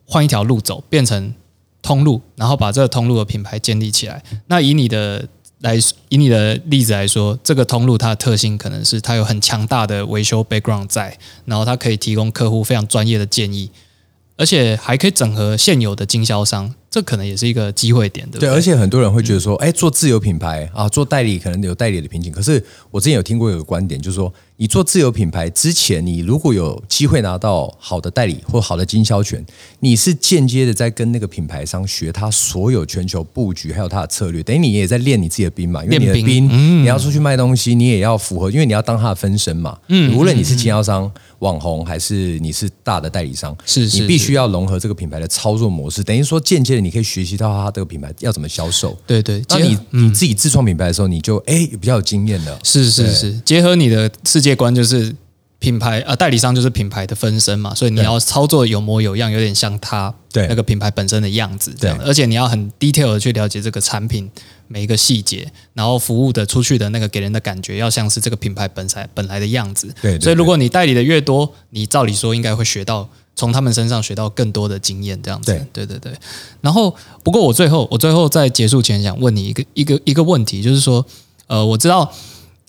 换一条路走，变成通路，然后把这个通路的品牌建立起来。那以你的来，以你的例子来说，这个通路它的特性可能是它有很强大的维修 background 在，然后它可以提供客户非常专业的建议，而且还可以整合现有的经销商。这可能也是一个机会点，对不对？对，而且很多人会觉得说，哎，做自有品牌啊，做代理可能有代理的瓶颈。可是我之前有听过有个观点，就是说，你做自有品牌之前，你如果有机会拿到好的代理或好的经销权，你是间接的在跟那个品牌商学他所有全球布局，还有他的策略，等于你也在练你自己的兵嘛。因为你的兵，你要出去卖东西，你也要符合，因为你要当他的分身嘛。嗯，无论你是经销商、网红，还是你是大的代理商，是是你必须要融合这个品牌的操作模式，等于说间接的你可以学习到。他这个品牌要怎么销售？对对，当你你自己自创品牌的时候，你就哎比较有经验的。是是是，结合你的世界观，就是品牌啊，代理商就是品牌的分身嘛，所以你要操作有模有样，有点像他对那个品牌本身的样子这样。而且你要很 detail 的去了解这个产品每一个细节，然后服务的出去的那个给人的感觉，要像是这个品牌本来本来的样子。对，所以如果你代理的越多，你照理说应该会学到。从他们身上学到更多的经验，这样子，对对对对。然后，不过我最后，我最后在结束前想问你一个一个一个问题，就是说，呃，我知道，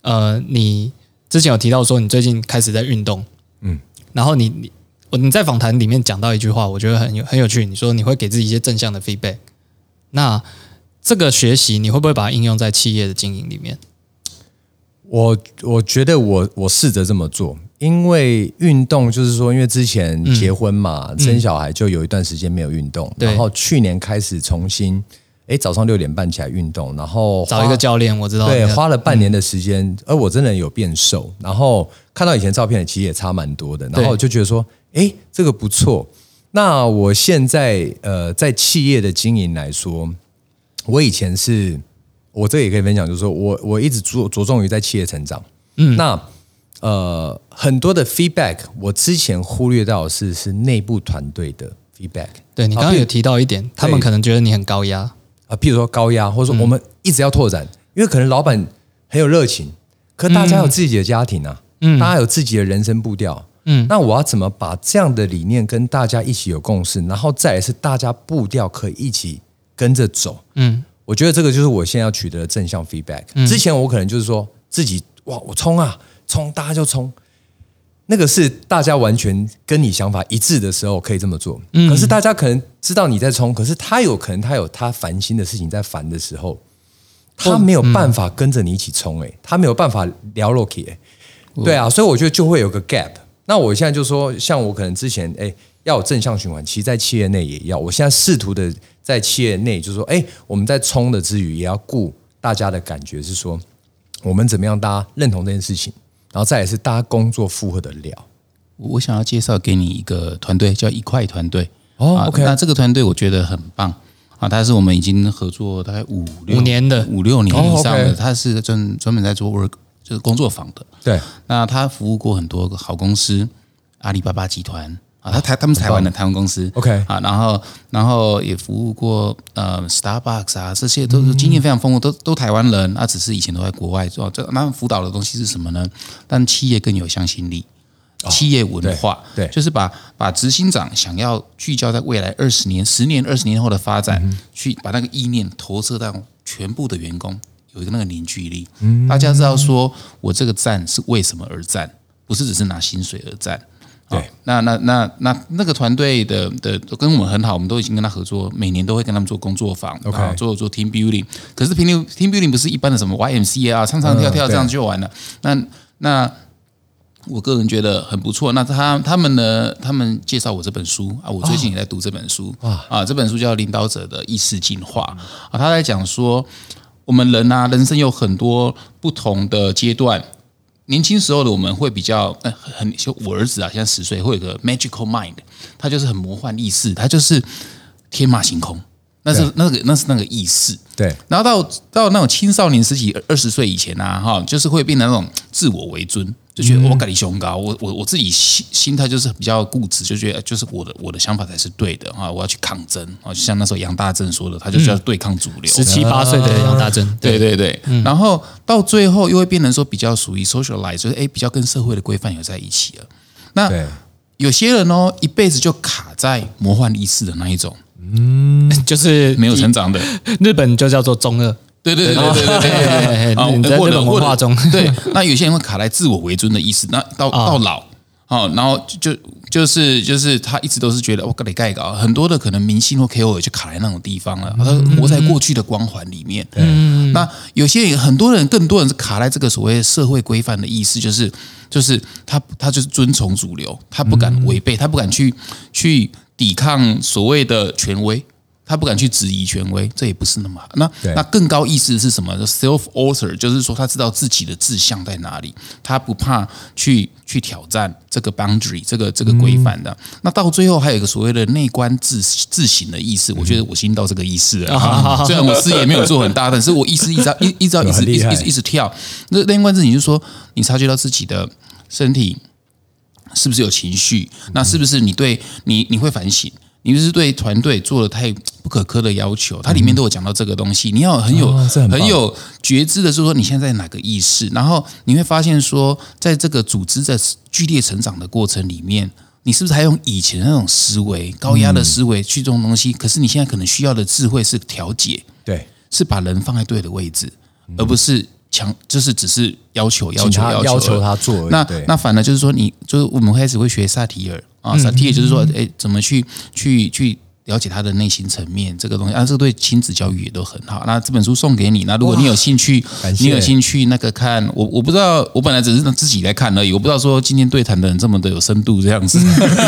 呃，你之前有提到说你最近开始在运动，嗯，然后你你你在访谈里面讲到一句话，我觉得很有很有趣，你说你会给自己一些正向的 feedback。那这个学习你会不会把它应用在企业的经营里面？我我觉得我我试着这么做。因为运动就是说，因为之前结婚嘛，生小孩就有一段时间没有运动，然后去年开始重新，哎，早上六点半起来运动，然后找一个教练，我知道，对，花了半年的时间，而我真的有变瘦，然后看到以前照片，其实也差蛮多的，然后就觉得说，哎，这个不错。那我现在呃，在企业的经营来说，我以前是，我这也可以分享，就是说我我一直着着重于在企业成长，嗯，那。呃，很多的 feedback，我之前忽略到是是内部团队的 feedback。对你刚刚有提到一点，他们可能觉得你很高压。啊，譬如说高压，或者说我们一直要拓展，因为可能老板很有热情，可大家有自己的家庭啊，嗯，大家有自己的人生步调，嗯，那我要怎么把这样的理念跟大家一起有共识，然后再是大家步调可以一起跟着走，嗯，我觉得这个就是我现在要取得的正向 feedback。之前我可能就是说自己哇，我冲啊！冲，大家就冲。那个是大家完全跟你想法一致的时候可以这么做。可是大家可能知道你在冲，可是他有可能他有他烦心的事情在烦的时候，他没有办法跟着你一起冲。哎，他没有办法聊 Loki。哎，对啊，所以我觉得就会有个 gap。那我现在就说，像我可能之前哎要有正向循环，其实在企业内也要。我现在试图的在企业内，就是说，哎，我们在冲的之余，也要顾大家的感觉，是说我们怎么样大家认同这件事情。然后再也是大家工作负荷的了。我想要介绍给你一个团队，叫一块团队。哦，OK，那这个团队我觉得很棒啊，他是我们已经合作大概五五年的五六年以上的，他是专专门在做 work 就是工作坊的。对，那他服务过很多个好公司，阿里巴巴集团。啊，他台他们台湾的台湾公司，OK 啊，然后然后也服务过呃 Starbucks 啊，这些都是经验非常丰富，都都台湾人，啊，只是以前都在国外做。这那辅导的东西是什么呢？但企业更有向心力，企业文化，对，就是把把执行长想要聚焦在未来二十年、十年、二十年后的发展，去把那个意念投射到全部的员工，有一个那个凝聚力。大家知道说我这个战是为什么而战，不是只是拿薪水而战。对，那那那那那个团队的的跟我们很好，我们都已经跟他合作，每年都会跟他们做工作坊，OK，做做 team building。可是 team team building 不是一般的什么 YMCA 啊，唱唱跳跳这样就完了。那那我个人觉得很不错。那他他们呢？他们介绍我这本书啊，我最近也在读这本书啊啊，这本书叫《领导者的意识进化》啊，他在讲说我们人啊，人生有很多不同的阶段。年轻时候的我们会比较，呃，很就我儿子啊，现在十岁，会有个 magical mind，他就是很魔幻意识，他就是天马行空，那是那个那是那个意识。对，然后到到那种青少年时期，二十岁以前啊，哈，就是会变得那种自我为尊。就觉得我感你胸高，我我我自己心心态就是比较固执，就觉得就是我的我的想法才是对的啊！我要去抗争啊！就像那时候杨大正说的，他就是要对抗主流。十七八岁的杨大正，对对对。然后到最后又会变成说比较属于 socialize，就是哎比较跟社会的规范有在一起了。那有些人哦，一辈子就卡在魔幻意识的那一种，嗯，<laughs> 就是没有成长的。<laughs> 日本就叫做中二。对对对对对对，啊，在日本文化中，<laughs> 对，那有些人会卡在自我为尊的意思，那到到老，哦，然后就就是就是他一直都是觉得我跟你盖搞，很多的可能明星或 KOL 就卡在那种地方了，他活在过去的光环里面。嗯，那有些人很多人更多人是卡在这个所谓社会规范的意思，就是就是他他就是遵从主流，他不敢违背，他不敢去去抵抗所谓的权威。他不敢去质疑权威，这也不是那么好。那那更高意思是什么？self author，就是说他知道自己的志向在哪里，他不怕去去挑战这个 boundary，这个这个规范的。那到最后还有一个所谓的内观自自省的意思，我觉得我已经到这个意思了。<laughs> 虽然我事业没有做很大，但是我意思一直一一直一直一直一直跳。那内观自省就是说，你察觉到自己的身体是不是有情绪？那是不是你对你你会反省？你就是对团队做了太不可苛的要求，它里面都有讲到这个东西。你要很有很有觉知的，是说你现在在哪个意识，然后你会发现说，在这个组织在剧烈成长的过程里面，你是不是还用以前那种思维、高压的思维去这种东西？可是你现在可能需要的智慧是调节，对，是把人放在对的位置，而不是。强就是只是要求要求要求他做，那那反而就是说，你就是我们开始会学萨提尔啊，萨提尔就是说，哎，怎么去去去了解他的内心层面这个东西，啊，这个对亲子教育也都很好。那这本书送给你，那如果你有兴趣，你有兴趣那个看我，我不知道，我本来只是自己来看而已，我不知道说今天对谈的人这么的有深度这样子，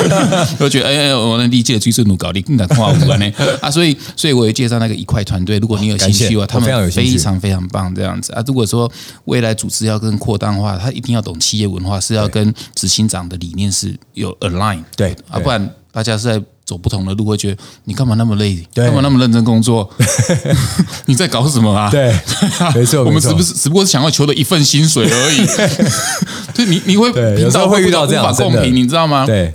<laughs> 我觉得哎，我能理解追顺路搞，你更敢夸我呢 <laughs> 啊，所以所以我也介绍那个一块团队，如果你有兴趣的话，他们非常非常棒这样子啊。如果说未来组织要更扩大的话，他一定要懂企业文化，是要跟执行长的理念是有 align，对啊，不然大家是在。走不同的路，会觉得你干嘛那么累？干嘛那么认真工作？<laughs> 你在搞什么啊？对，<laughs> 没错，我们只不是只不过是想要求的一份薪水而已。<laughs> 对，你你会有时候会遇到这样公平，你知道吗？对。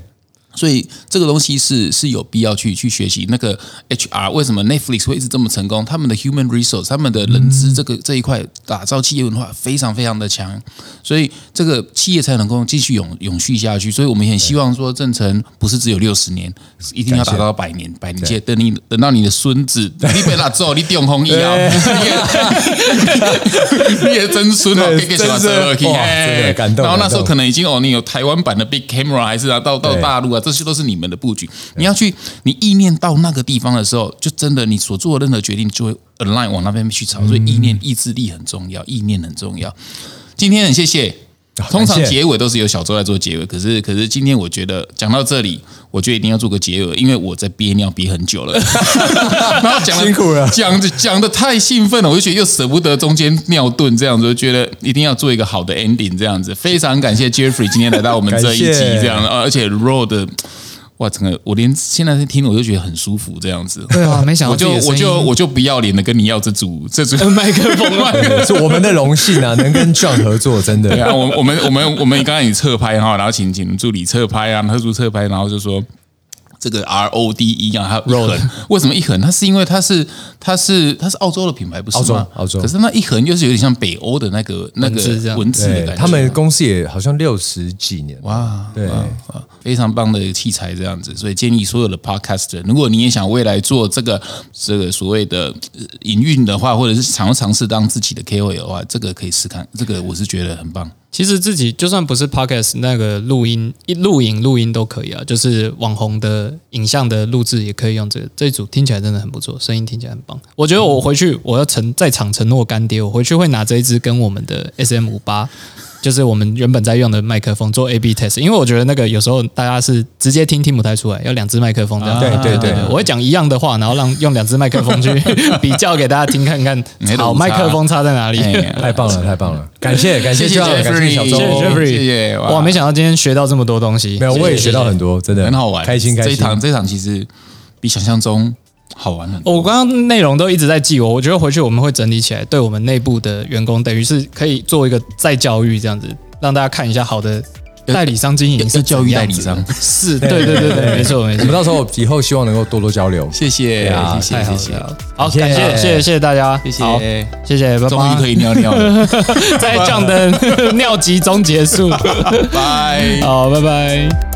所以这个东西是是有必要去去学习。那个 HR 为什么 Netflix 会一直这么成功？他们的 human resource，他们的人资这个这一块打造企业文化非常非常的强，所以这个企业才能够继续永永续下去。所以我们很希望说，正成不是只有六十年，一定要达到百年百年界。等你等到你的孙子，你被他做，你顶红衣啊，你也真孙哦？感动。然后那时候可能已经哦，你有台湾版的 Big Camera，还是啊，到到大陆啊。这些都是你们的布局。你要去，你意念到那个地方的时候，就真的你所做的任何决定就会 align 往那边去朝。所以意念、意志力很重要，意念很重要。今天很谢谢。通常结尾都是由小周来做结尾，可是可是今天我觉得讲到这里，我就一定要做个结尾，因为我在憋尿憋很久了。<laughs> 然后讲辛苦了，讲讲的太兴奋了，我就觉得又舍不得中间尿遁这样子，觉得一定要做一个好的 ending 这样子。非常感谢 Jeffrey 今天来到我们这一集这样，而且 Road。哇，整个我连现在在听，我就觉得很舒服，这样子。对啊，<laughs> 没想到我就我就我就不要脸的跟你要这组这组麦克风，<laughs> 是我们的荣幸啊，能跟 John 合作，真的。对啊，我我们我们我们刚才你侧拍哈，然后请请助理侧拍啊，特殊侧拍，然后就说。这个 R O D E 啊，它一横，为什么一横？它是因为它是它是它是澳洲的品牌，不是吗？澳洲，可是那一横又是有点像北欧的那个那个文字的感觉。他们公司也好像六十几年，哇，对，非常棒的器材这样子。所以建议所有的 Podcaster，如果你也想未来做这个这个所谓的营运的话，或者是想要尝试当自己的 K O 的话，这个可以试看。这个我是觉得很棒。其实自己就算不是 podcast 那个录音、录影、录音都可以啊，就是网红的影像的录制也可以用这个这一组，听起来真的很不错，声音听起来很棒。我觉得我回去我要承在场承诺干爹，我回去会拿这一支跟我们的 SM 五八。就是我们原本在用的麦克风做 A B test，因为我觉得那个有时候大家是直接听听不太出来，要两只麦克风这样。对对对，我会讲一样的话，然后让用两只麦克风去 <laughs> 比较给大家听看看，好麦克风差在哪里？<laughs> 太棒了，太棒了！<laughs> 感谢感谢，谢谢感谢小周，谢谢哇！没想到今天学到这么多东西，没有我也学到很多，真的很好玩，开心开心。这一场这一场其实比想象中。好玩很多。我刚刚内容都一直在记我，我觉得回去我们会整理起来，对我们内部的员工，等于是可以做一个再教育这样子，让大家看一下好的代理商经营是教育代理商，是对对对对，没错没错。我们到时候以后希望能够多多交流，谢谢。谢谢谢谢，好感谢谢。谢谢谢大家，谢谢。谢谢，终于可以尿尿了，<laughs> 在这样的 <laughs> 尿急中结束，拜，好拜拜。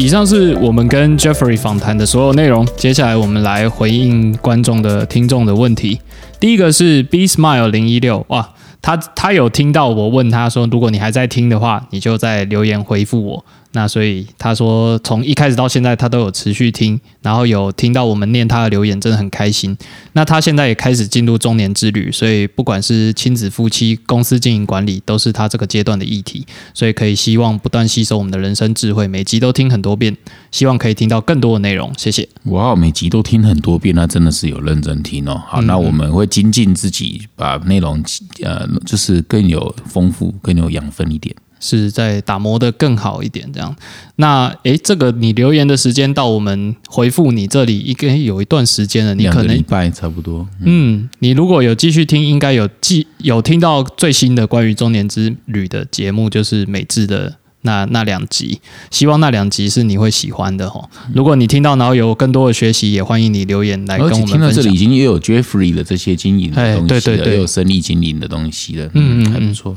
以上是我们跟 Jeffrey 访谈的所有内容。接下来我们来回应观众的听众的问题。第一个是 B Smile 零一六，哇，他他有听到我问他说，如果你还在听的话，你就在留言回复我。那所以他说，从一开始到现在，他都有持续听，然后有听到我们念他的留言，真的很开心。那他现在也开始进入中年之旅，所以不管是亲子、夫妻、公司经营管理，都是他这个阶段的议题。所以可以希望不断吸收我们的人生智慧，每集都听很多遍，希望可以听到更多的内容。谢谢。哇，每集都听很多遍，那真的是有认真听哦。好，那我们会精进自己，把内容呃，就是更有丰富、更有养分一点。是在打磨的更好一点，这样。那诶，这个你留言的时间到我们回复你这里，应该有一段时间了。你可能礼拜差不多。嗯，你如果有继续听，应该有记有听到最新的关于中年之旅的节目，就是美智的那那两集。希望那两集是你会喜欢的哈。如果你听到然后有更多的学习，也欢迎你留言来跟我们听到这里已经也有 Jeffrey 的这些经营的东西了，也有生意经营的东西了。嗯嗯，还不错。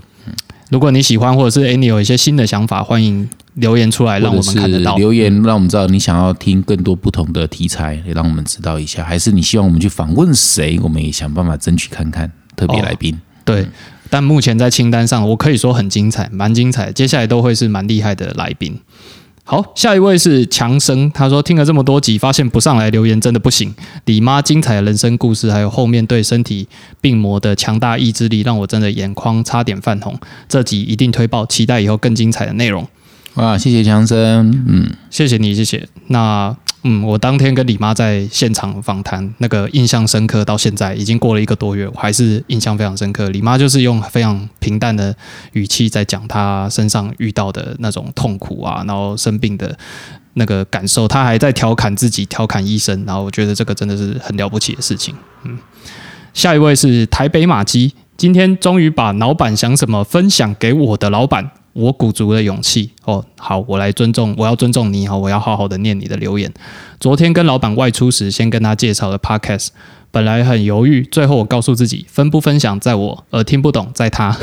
如果你喜欢，或者是诶你有一些新的想法，欢迎留言出来，让我们看得到。留言让我们知道你想要听更多不同的题材，也让我们知道一下。还是你希望我们去访问谁？我们也想办法争取看看特别来宾。对，但目前在清单上，我可以说很精彩，蛮精彩。接下来都会是蛮厉害的来宾。好，下一位是强生，他说听了这么多集，发现不上来留言真的不行。李妈精彩的人生故事，还有后面对身体病魔的强大意志力，让我真的眼眶差点泛红。这集一定推爆，期待以后更精彩的内容。哇，谢谢强生，嗯，谢谢你，谢谢。那。嗯，我当天跟李妈在现场访谈，那个印象深刻，到现在已经过了一个多月，我还是印象非常深刻。李妈就是用非常平淡的语气在讲她身上遇到的那种痛苦啊，然后生病的那个感受，她还在调侃自己，调侃医生，然后我觉得这个真的是很了不起的事情。嗯，下一位是台北马基，今天终于把老板想什么分享给我的老板。我鼓足了勇气哦，好，我来尊重，我要尊重你，哦，我要好好的念你的留言。昨天跟老板外出时，先跟他介绍了 Podcast，本来很犹豫，最后我告诉自己，分不分享在我，而听不懂在他。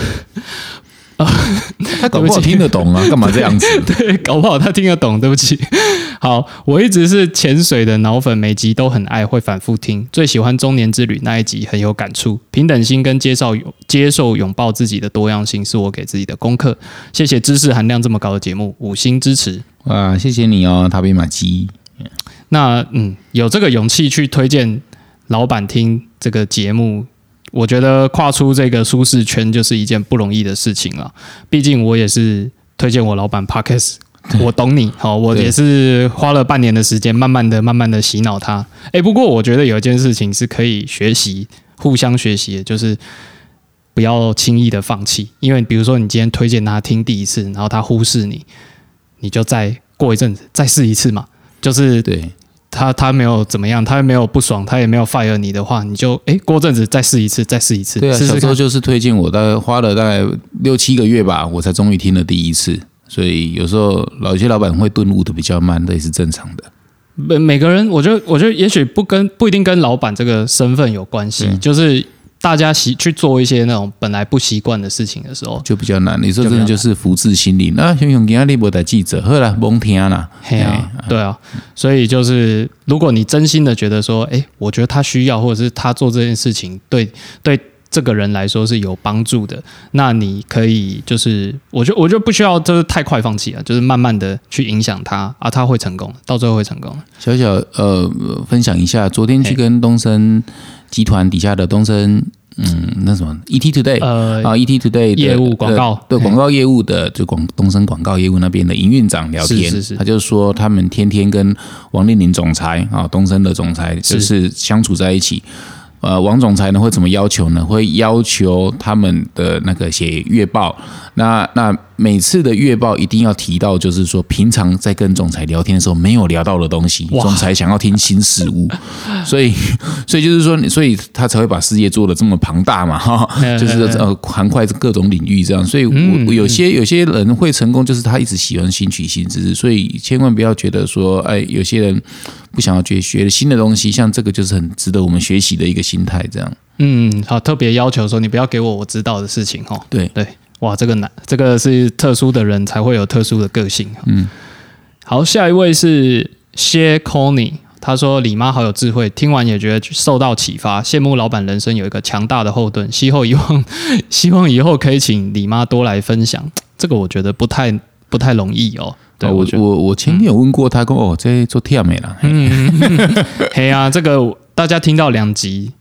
<laughs> 他搞不好听得懂啊，干嘛这样子？<laughs> 对，搞不好他听得懂。对不起。<laughs> 好，我一直是潜水的脑粉，每集都很爱，会反复听。最喜欢中年之旅那一集，很有感触。平等心跟接受接受拥抱自己的多样性，是我给自己的功课。谢谢知识含量这么高的节目，五星支持。哇，谢谢你哦，塔比马基。那嗯，有这个勇气去推荐老板听这个节目。我觉得跨出这个舒适圈就是一件不容易的事情了。毕竟我也是推荐我老板 Parkes，我懂你，<laughs> 好，我也是花了半年的时间，慢慢的、慢慢的洗脑他。哎，不过我觉得有一件事情是可以学习、互相学习的，就是不要轻易的放弃。因为比如说你今天推荐他听第一次，然后他忽视你，你就再过一阵子再试一次嘛。就是对。他他没有怎么样，他也没有不爽，他也没有 fire 你的话，你就哎过阵子再试一次，再试一次。对啊，小周就是推荐我，大概花了大概六七个月吧，我才终于听了第一次。所以有时候老一些老板会顿悟的比较慢，这也是正常的。每每个人，我觉得我觉得也许不跟不一定跟老板这个身份有关系，就是。大家习去做一些那种本来不习惯的事情的时候，就比较难。你说真的就是福至心灵。那熊熊给阿利伯的记者，后来蒙听啦，嘿啊，对啊。所以就是，如果你真心的觉得说，哎，我觉得他需要，或者是他做这件事情对对这个人来说是有帮助的，那你可以就是，我就我就不需要就是太快放弃啊，就是慢慢的去影响他啊，他会成功，到最后会成功。小小呃，分享一下，昨天去跟东升。集团底下的东升，嗯，那什么，ET Today，呃啊，ET Today 业务广告，对广告业务的，就广东升广告业务那边的营运长聊天，是是是，他就说他们天天跟王丽玲总裁啊，东升的总裁就是相处在一起。呃，王总裁呢会怎么要求呢？会要求他们的那个写月报，那那每次的月报一定要提到，就是说平常在跟总裁聊天的时候没有聊到的东西，总裁想要听新事物，<laughs> 所以所以就是说，所以他才会把事业做的这么庞大嘛，哈，就是呃涵盖各种领域这样，所以我有些有些人会成功，就是他一直喜欢新取新知识，所以千万不要觉得说，哎，有些人。不想要去学新的东西，像这个就是很值得我们学习的一个心态，这样。嗯，好，特别要求说你不要给我我知道的事情，哈。对对，哇，这个难，这个是特殊的人才会有特殊的个性。嗯，好，下一位是谢 Conny，他说李妈好有智慧，听完也觉得受到启发，羡慕老板人生有一个强大的后盾，希后以望，<laughs> 希望以后可以请李妈多来分享。这个我觉得不太不太容易哦。对，我我我前天有问过他，跟我在做跳美了。嗯，<laughs> 嘿啊，这个大家听到两集，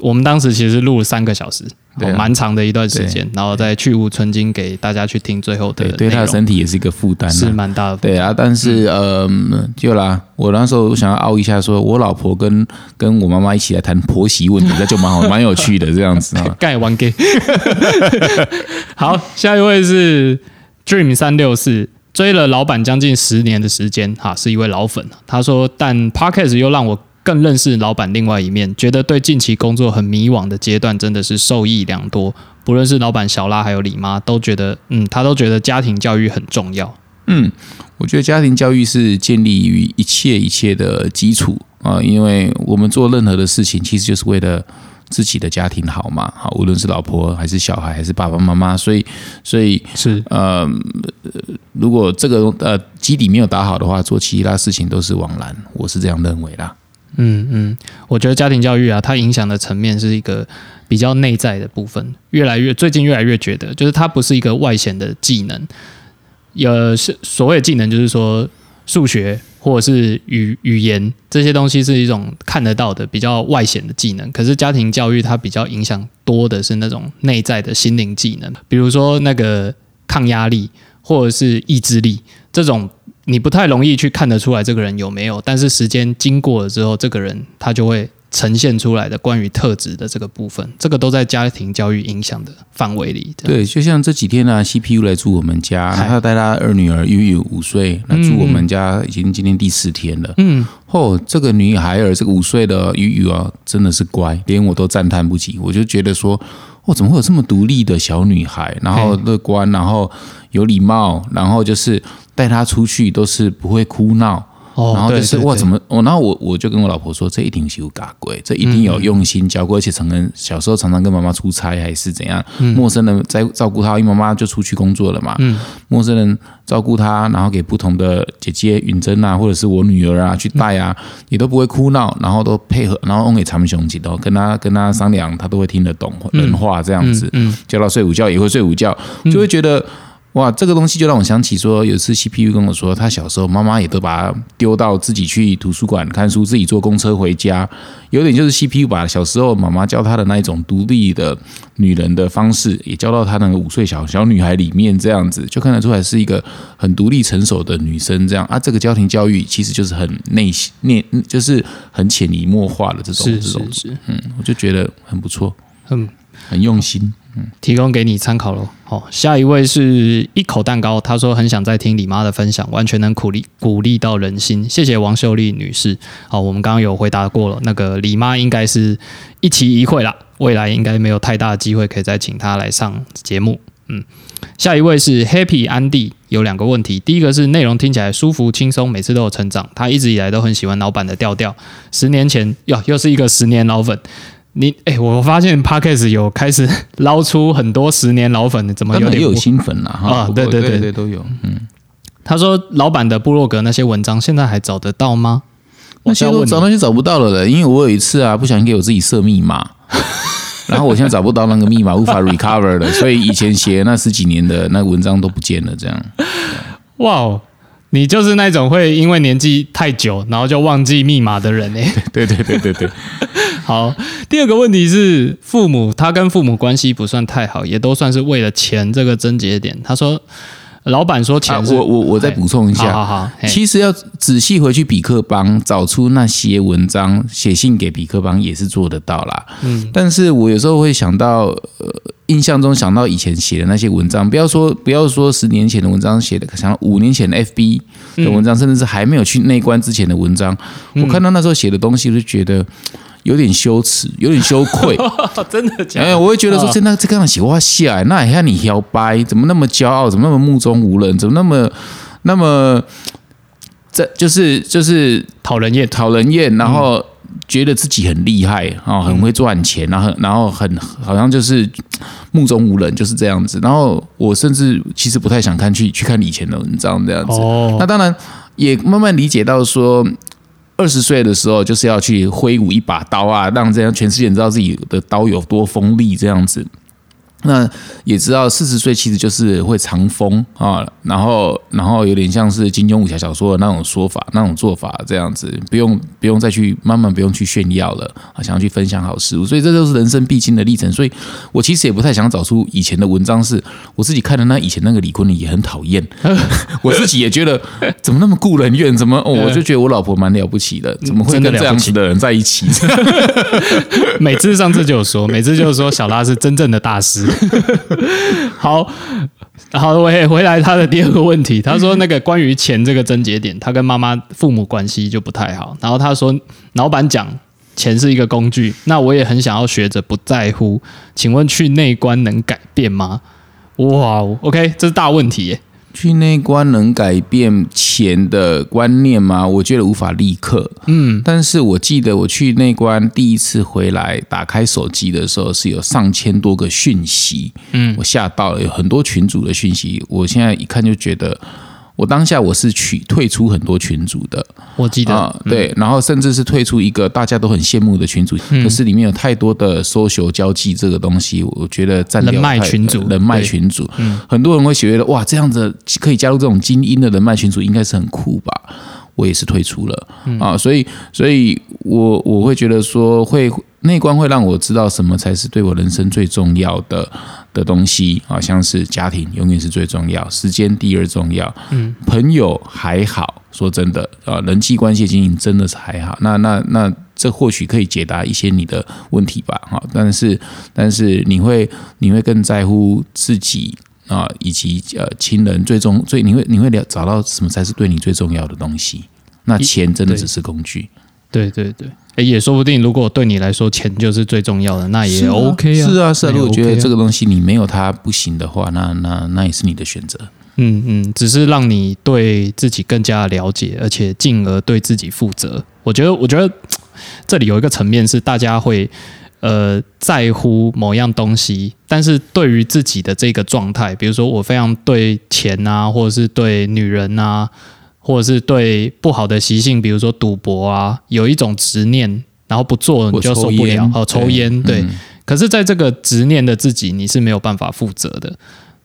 我们当时其实录了三个小时，蛮长的一段时间，然后再去无存精给大家去听最后的。对，对他的身体也是一个负担，是蛮大的。对啊，但是呃，就啦，我那时候想要凹一下，说我老婆跟跟我妈妈一起来谈婆媳问题，那就蛮好，蛮有趣的这样子啊。<laughs> 盖完给。<laughs> 好，下一位是 Dream 三六四。追了老板将近十年的时间，哈，是一位老粉。他说，但 Podcast 又让我更认识老板另外一面，觉得对近期工作很迷惘的阶段，真的是受益良多。不论是老板小拉还有李妈，都觉得，嗯，他都觉得家庭教育很重要。嗯，我觉得家庭教育是建立于一切一切的基础啊，因为我们做任何的事情，其实就是为了自己的家庭好嘛，好，无论是老婆还是小孩还是爸爸妈妈，所以所以是呃，如果这个呃基底没有打好的话，做其他事情都是枉然，我是这样认为啦。嗯嗯，我觉得家庭教育啊，它影响的层面是一个比较内在的部分，越来越最近越来越觉得，就是它不是一个外显的技能，有是所谓技能，就是说数学或者是语语言这些东西是一种看得到的比较外显的技能，可是家庭教育它比较影响多的是那种内在的心灵技能，比如说那个抗压力或者是意志力这种。你不太容易去看得出来这个人有没有，但是时间经过了之后，这个人他就会呈现出来的关于特质的这个部分，这个都在家庭教育影响的范围里。对，就像这几天呢，CPU 来住我们家，他带他二女儿悠悠五岁来住我们家，已经今天第四天了。嗯，哦，这个女孩儿，这个五岁的悠悠啊，真的是乖，连我都赞叹不起。我就觉得说，哦，怎么会有这么独立的小女孩？然后乐观，然后有礼貌，然后就是。带她出去都是不会哭闹，然后就是哇怎么我，然后我我就跟我老婆说，这一定是有嘎鬼，这一定有用心教过，而且承认小时候常常跟妈妈出差还是怎样，陌生人在照顾他，因为妈妈就出去工作了嘛，陌生人照顾他，然后给不同的姐姐允珍啊，或者是我女儿啊去带啊，也都不会哭闹，然后都配合，然后给长雄起都跟他跟他商量，他都会听得懂人话这样子，叫他睡午觉也会睡午觉，就会觉得。哇，这个东西就让我想起说，有一次 CPU 跟我说，他小时候妈妈也都把他丢到自己去图书馆看书，自己坐公车回家，有点就是 CPU 把小时候妈妈教他的那一种独立的女人的方式，也教到他那个五岁小小女孩里面，这样子就看得出来是一个很独立成熟的女生。这样啊，这个家庭教育其实就是很内心、内，就是很潜移默化的这种这种，嗯，我就觉得很不错，很很用心。提供给你参考喽。好，下一位是一口蛋糕，他说很想再听李妈的分享，完全能鼓励鼓励到人心。谢谢王秀丽女士。好，我们刚刚有回答过了，那个李妈应该是一期一会啦，未来应该没有太大的机会可以再请她来上节目。嗯，下一位是 Happy 安迪，有两个问题，第一个是内容听起来舒服轻松，每次都有成长，他一直以来都很喜欢老板的调调。十年前哟，又是一个十年老粉。你哎，我发现 Parkes 有开始 <laughs> 捞出很多十年老粉，怎么有点有新粉了啊？对对对对，都有。嗯，他说老板的部落格那些文章现在还找得到吗？那些都找那些找不到了的，因为我有一次啊，不小心给我自己设密码，<laughs> 然后我现在找不到那个密码，<laughs> 无法 recover 了，所以以前写那十几年的那文章都不见了。这样，哇，你就是那种会因为年纪太久，然后就忘记密码的人 <laughs> 哎。对对对对对。<laughs> 好，第二个问题是父母，他跟父母关系不算太好，也都算是为了钱这个症结点。他说，老板说钱，我我我再补充一下，好好，其实要仔细回去比克邦找出那些文章，写信给比克邦也是做得到啦。嗯，但是我有时候会想到，呃，印象中想到以前写的那些文章，不要说不要说十年前的文章写的，想到五年前的 FB 的文章，甚至是还没有去内观之前的文章，我看到那时候写的东西，就觉得。有点羞耻，有点羞愧，<laughs> 真的假？哎，我会觉得说，真的这个样写话下来，那你看你摇摆，怎么那么骄傲？怎么那么目中无人？怎么那么那么这就是就是讨人厌，讨人厌，然后觉得自己很厉害啊，很会赚钱，然后然后很好像就是目中无人，就是这样子。然后我甚至其实不太想看去去看以前的文章这样子。那当然也慢慢理解到说。二十岁的时候，就是要去挥舞一把刀啊，让这样全世界知道自己的刀有多锋利，这样子。那也知道四十岁其实就是会藏风啊，然后然后有点像是金庸武侠小说的那种说法、那种做法这样子，不用不用再去慢慢不用去炫耀了啊，想要去分享好事物，所以这都是人生必经的历程。所以我其实也不太想找出以前的文章，是我自己看的那以前那个李坤林也很讨厌，<laughs> 我自己也觉得怎么那么故人怨，怎么哦 <laughs> 我就觉得我老婆蛮了不起的，怎么会跟这样子的人在一起？<laughs> 每次上次就有说，每次就是说小拉是真正的大师。好 <laughs> 好，我也回来他的第二个问题。他说，那个关于钱这个症结点，他跟妈妈父母关系就不太好。然后他说，老板讲钱是一个工具，那我也很想要学着不在乎。请问去内观能改变吗？哇，OK，这是大问题耶。去内关能改变钱的观念吗？我觉得无法立刻。嗯，但是我记得我去内关第一次回来，打开手机的时候是有上千多个讯息。嗯，我吓到了，有很多群主的讯息。我现在一看就觉得。我当下我是取退出很多群组的，我记得，对，然后甚至是退出一个大家都很羡慕的群组，可是里面有太多的 social 交际这个东西，我觉得占人脉群组，人脉群组，很多人会觉得哇，这样子可以加入这种精英的人脉群组，应该是很酷吧？我也是退出了。啊，所以，所以我我会觉得说会。内观会让我知道什么才是对我人生最重要的的东西，好像是家庭永远是最重要，时间第二重要，嗯，朋友还好，说真的啊，人际关系经营真的是还好，那那那这或许可以解答一些你的问题吧，哈，但是但是你会你会更在乎自己啊，以及呃亲人最终最你会你会了找到什么才是对你最重要的东西，那钱真的只是工具，对对对。也说不定，如果对你来说钱就是最重要的，那也 OK 啊。是啊，是啊。如果觉得这个东西你没有它不行的话，那那那也是你的选择。嗯嗯，只是让你对自己更加了解，而且进而对自己负责。我觉得，我觉得 <tsk> 这里有一个层面是大家会呃在乎某样东西，但是对于自己的这个状态，比如说我非常对钱啊，或者是对女人啊。或者是对不好的习性，比如说赌博啊，有一种执念，然后不做你就受不了。哦，抽烟，对。可是，在这个执念的自己，你是没有办法负责的，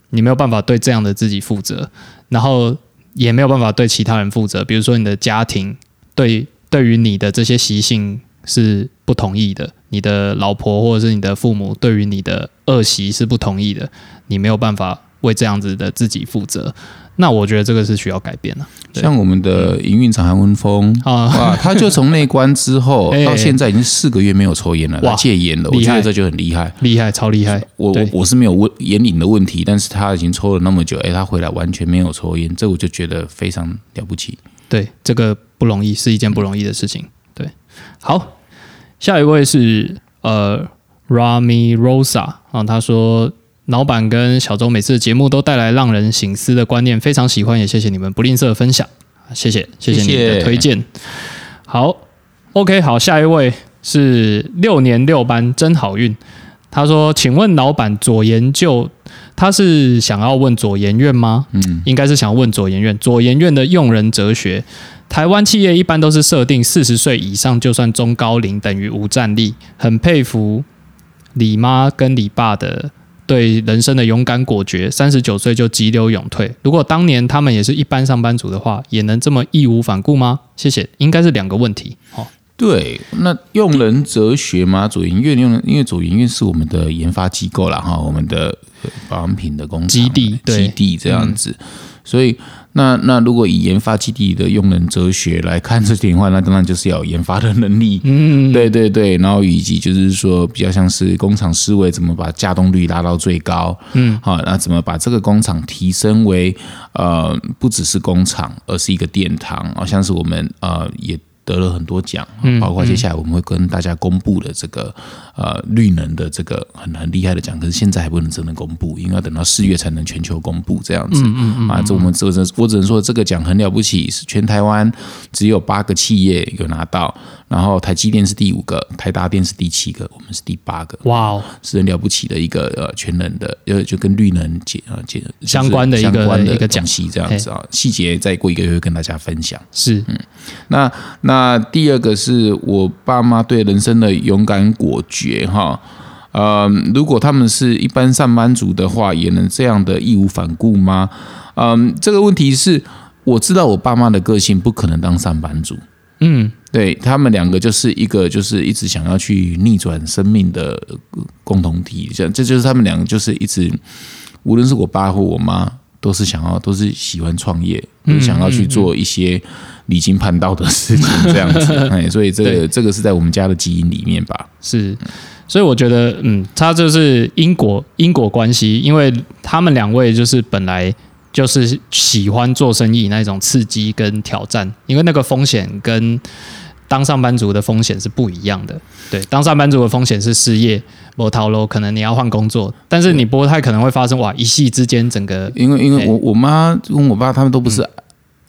你没有办法对这样的自己负责，然后也没有办法对其他人负责。比如说，你的家庭对对于你的这些习性是不同意的，你的老婆或者是你的父母对于你的恶习是不同意的，你没有办法为这样子的自己负责。那我觉得这个是需要改变的。像我们的营运长韩文峰啊，他就从内关之后 <laughs> 到现在已经四个月没有抽烟了，戒烟了。我觉得这就很厉害，厉害，超厉害。我我是没有问烟瘾的问题，但是他已经抽了那么久，哎，他回来完全没有抽烟，这我就觉得非常了不起。对，这个不容易，是一件不容易的事情。对，好，下一位是呃，Rami Rosa 啊，他说。老板跟小周每次的节目都带来让人醒思的观念，非常喜欢，也谢谢你们不吝啬分享，谢谢谢谢你的推荐。好，OK，好，下一位是六年六班真好运。他说：“请问老板左研究，他是想要问左研院吗？嗯，应该是想要问左研院。左研院的用人哲学，台湾企业一般都是设定四十岁以上就算中高龄等于无战力，很佩服李妈跟李爸的。”对人生的勇敢果决，三十九岁就急流勇退。如果当年他们也是一般上班族的话，也能这么义无反顾吗？谢谢，应该是两个问题。好，对，那用人哲学吗？左营院用，因为左营院是我们的研发机构了哈，我们的保养品的工基地，基地这样子，所以。那那如果以研发基地的用人哲学来看这点的话，那当然就是要研发的能力，嗯，对对对，然后以及就是说比较像是工厂思维，怎么把稼动率拉到最高，嗯，好，那怎么把这个工厂提升为呃不只是工厂，而是一个殿堂，好像是我们呃也。得了很多奖，包括接下来我们会跟大家公布的这个呃绿能的这个很很厉害的奖，可是现在还不能真的公布，因为要等到四月才能全球公布这样子。啊，这我们这这我只能说这个奖很了不起，是全台湾只有八个企业有拿到。然后台积电是第五个，台达电是第七个，我们是第八个。哇哦，是很了不起的一个呃全能的，呃就跟绿能结啊结相关的一个一个奖系这样子啊，细节再过一个月会跟大家分享。是，嗯，那那第二个是我爸妈对人生的勇敢果决哈，呃，如果他们是一般上班族的话，也能这样的义无反顾吗？嗯，这个问题是我知道我爸妈的个性不可能当上班族。嗯。对他们两个就是一个就是一直想要去逆转生命的共同体，这这就是他们两个就是一直，无论是我爸或我妈，都是想要都是喜欢创业，想要去做一些离经叛道的事情，这样子。哎，<laughs> 所以这个这个是在我们家的基因里面吧？是，所以我觉得，嗯，他就是因果因果关系，因为他们两位就是本来就是喜欢做生意那种刺激跟挑战，因为那个风险跟当上班族的风险是不一样的。对，当上班族的风险是失业、波涛喽，可能你要换工作，但是你不太可能会发生哇，一夕之间整个因为因为我我妈跟我爸他们都不是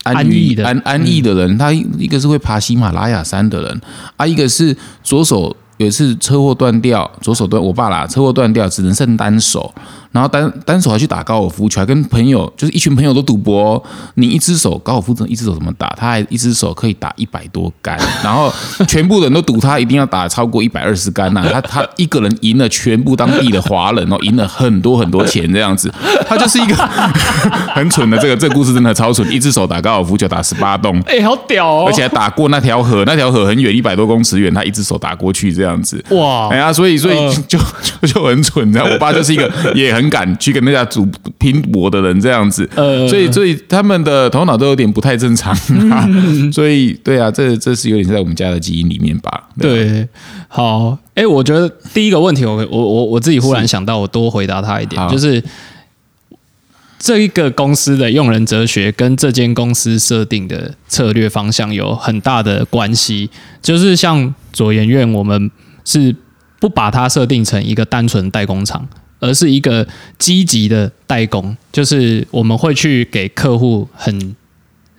安逸的安安逸的人，他一个是会爬喜马拉雅山的人啊，一个是左手有一次车祸断掉，左手断我爸啦，车祸断掉只能剩单手。然后单单手还去打高尔夫球，还跟朋友就是一群朋友都赌博。你一只手高尔夫怎一只手怎么打？他还一只手可以打一百多杆，<laughs> 然后全部人都赌他一定要打超过一百二十杆呐。他他一个人赢了全部当地的华人哦，赢了很多很多钱这样子。他就是一个 <laughs> 很蠢的这个这个故事真的超蠢，一只手打高尔夫球打十八洞，哎，好屌哦！而且还打过那条河，那条河很远，一百多公尺远，他一只手打过去这样子。哇！哎呀，所以所以就就就很蠢你知道。我爸就是一个也很。很敢去跟人家赌拼搏的人这样子，呃所以所以他们的头脑都有点不太正常，<laughs> 所以对啊，这这是有点在我们家的基因里面吧？对，好，哎，我觉得第一个问题，我我我我自己忽然想到，我多回答他一点，就是这一个公司的用人哲学跟这间公司设定的策略方向有很大的关系，就是像左研院，我们是不把它设定成一个单纯代工厂。而是一个积极的代工，就是我们会去给客户很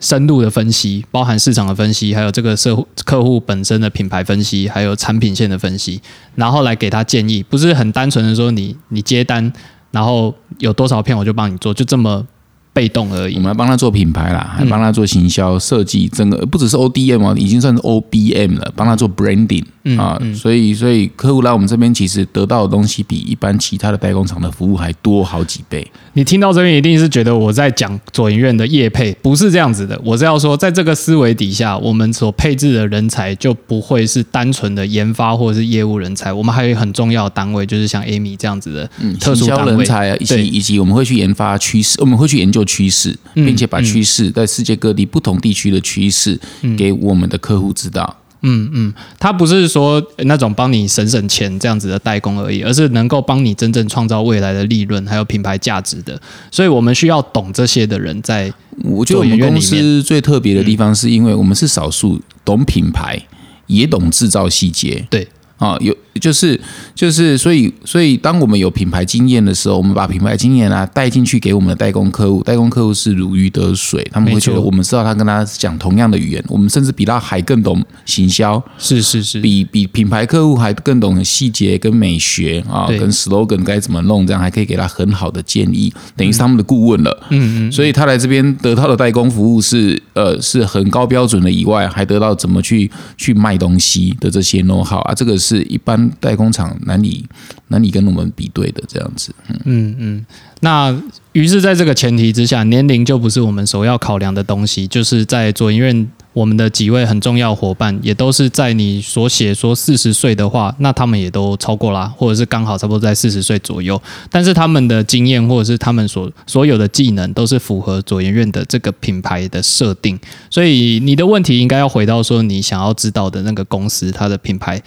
深度的分析，包含市场的分析，还有这个社客户本身的品牌分析，还有产品线的分析，然后来给他建议，不是很单纯的说你你接单，然后有多少片我就帮你做，就这么。被动而已。我们要帮他做品牌啦，还帮他做行销设计，整个不只是 O D M 哦，已经算是 O B M 了，帮他做 branding 啊。所以，所以客户来我们这边，其实得到的东西比一般其他的代工厂的服务还多好几倍。你听到这边一定是觉得我在讲左营院的业配，不是这样子的。我是要说，在这个思维底下，我们所配置的人才就不会是单纯的研发或者是业务人才，我们还有很重要的单位，就是像 Amy 这样子的特殊单位，人才啊，以及以及我们会去研发趋势，我们会去研究。趋势，并且把趋势在世界各地不同地区的趋势给我们的客户知道。嗯嗯，他不是说那种帮你省省钱这样子的代工而已，而是能够帮你真正创造未来的利润还有品牌价值的。所以我们需要懂这些的人在。我觉得我们公司最特别的地方，是因为我们是少数懂品牌也懂制造细节。对。啊，有就是就是，所以所以，当我们有品牌经验的时候，我们把品牌经验啊带进去给我们的代工客户，代工客户是如鱼得水，他们会觉得我们知道他跟他讲同样的语言，我们甚至比他还更懂行销，是是是，比比品牌客户还更懂细节跟美学啊，跟 slogan 该怎么弄，这样还可以给他很好的建议，等于是他们的顾问了。嗯嗯，所以他来这边得到的代工服务是呃是很高标准的，以外还得到怎么去去卖东西的这些 know how 啊，这个。是一般代工厂难以难以跟我们比对的这样子，嗯。嗯嗯，那于是在这个前提之下，年龄就不是我们首要考量的东西，就是在左研院我们的几位很重要伙伴，也都是在你所写说四十岁的话，那他们也都超过啦，或者是刚好差不多在四十岁左右，但是他们的经验或者是他们所所有的技能都是符合左研院的这个品牌的设定，所以你的问题应该要回到说你想要知道的那个公司它的品牌。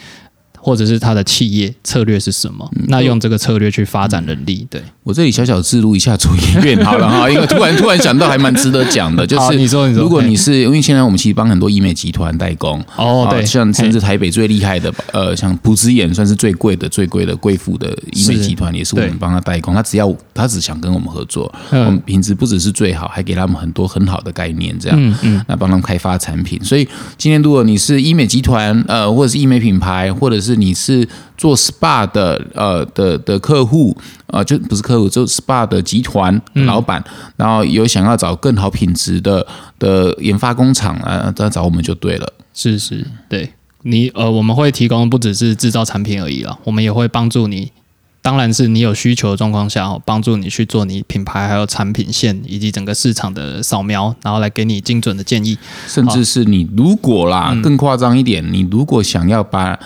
或者是他的企业策略是什么？那用这个策略去发展能力。对我这里小小记录一下主演院好了哈，<laughs> 因为突然突然想到还蛮值得讲的，就是你说你说，如果你是因为现在我们其实帮很多医美集团代工哦，对，像甚至台北最厉害的呃，像普之眼算是最贵的最贵的贵妇的医美集团，也是我们帮他代工。他只要他只想跟我们合作，我们品质不只是最好，还给他们很多很好的概念，这样嗯嗯，那帮他们开发产品。所以今天如果你是医美集团呃，或者是医美品牌，或者是你是做 SPA 的呃的的客户啊，就不是客户，就 SPA 的集团老板，然后有想要找更好品质的的研发工厂啊，再找我们就对了。是是，对你呃，我们会提供不只是制造产品而已了，我们也会帮助你。当然是你有需求的状况下，帮助你去做你品牌还有产品线以及整个市场的扫描，然后来给你精准的建议。甚至是你如果啦更夸张一点，你如果想要把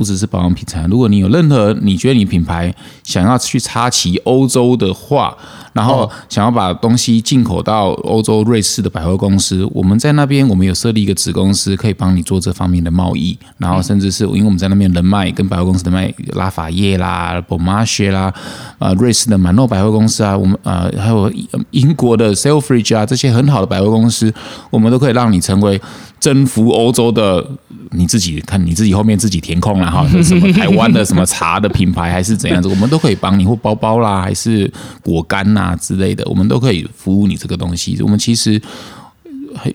不只是保养品材，如果你有任何你觉得你品牌想要去插旗欧洲的话，然后想要把东西进口到欧洲瑞士的百货公司，我们在那边我们有设立一个子公司，可以帮你做这方面的贸易，然后甚至是因为我们在那边人脉跟百货公司的卖拉法叶啦、a c h 啦，呃，瑞士的满诺百货公司啊，我们呃还有英国的 Selfridge 啊，这些很好的百货公司，我们都可以让你成为征服欧洲的。你自己看你自己后面自己填空了哈，<laughs> 什么台湾的什么茶的品牌还是怎样子，我们都可以帮你，或包包啦，还是果干呐之类的，我们都可以服务你这个东西。我们其实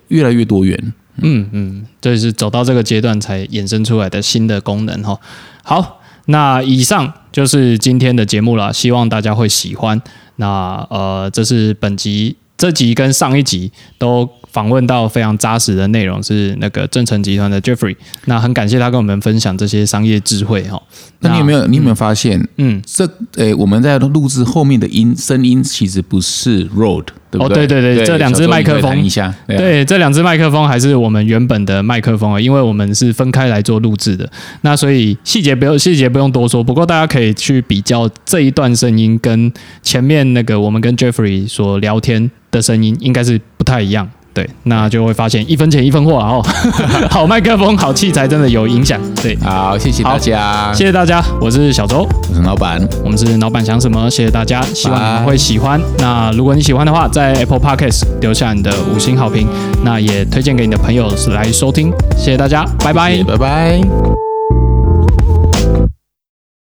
越来越多元。嗯嗯，这是走到这个阶段才衍生出来的新的功能哈。好，那以上就是今天的节目了，希望大家会喜欢。那呃，这是本集这集跟上一集都。访问到非常扎实的内容是那个正成集团的 Jeffrey，那很感谢他跟我们分享这些商业智慧哈。那你有没有你有没有发现，嗯，这诶我们在录制后面的音声音其实不是 Rode，对不对哦？对对对，这两只麦克风一下，对，这两只麦克风还是我们原本的麦克风啊，因为我们是分开来做录制的，那所以细节不用细节不用多说，不过大家可以去比较这一段声音跟前面那个我们跟 Jeffrey 所聊天的声音，应该是不太一样。对，那就会发现一分钱一分货哦。<laughs> 好麦克风、好器材真的有影响。对，好，谢谢大家，谢谢大家，我是小周，我是老板，我们是老板想什么？谢谢大家，希望你们会喜欢。那如果你喜欢的话，在 Apple Podcast 留下你的五星好评，那也推荐给你的朋友来收听。谢谢大家，拜拜，拜拜。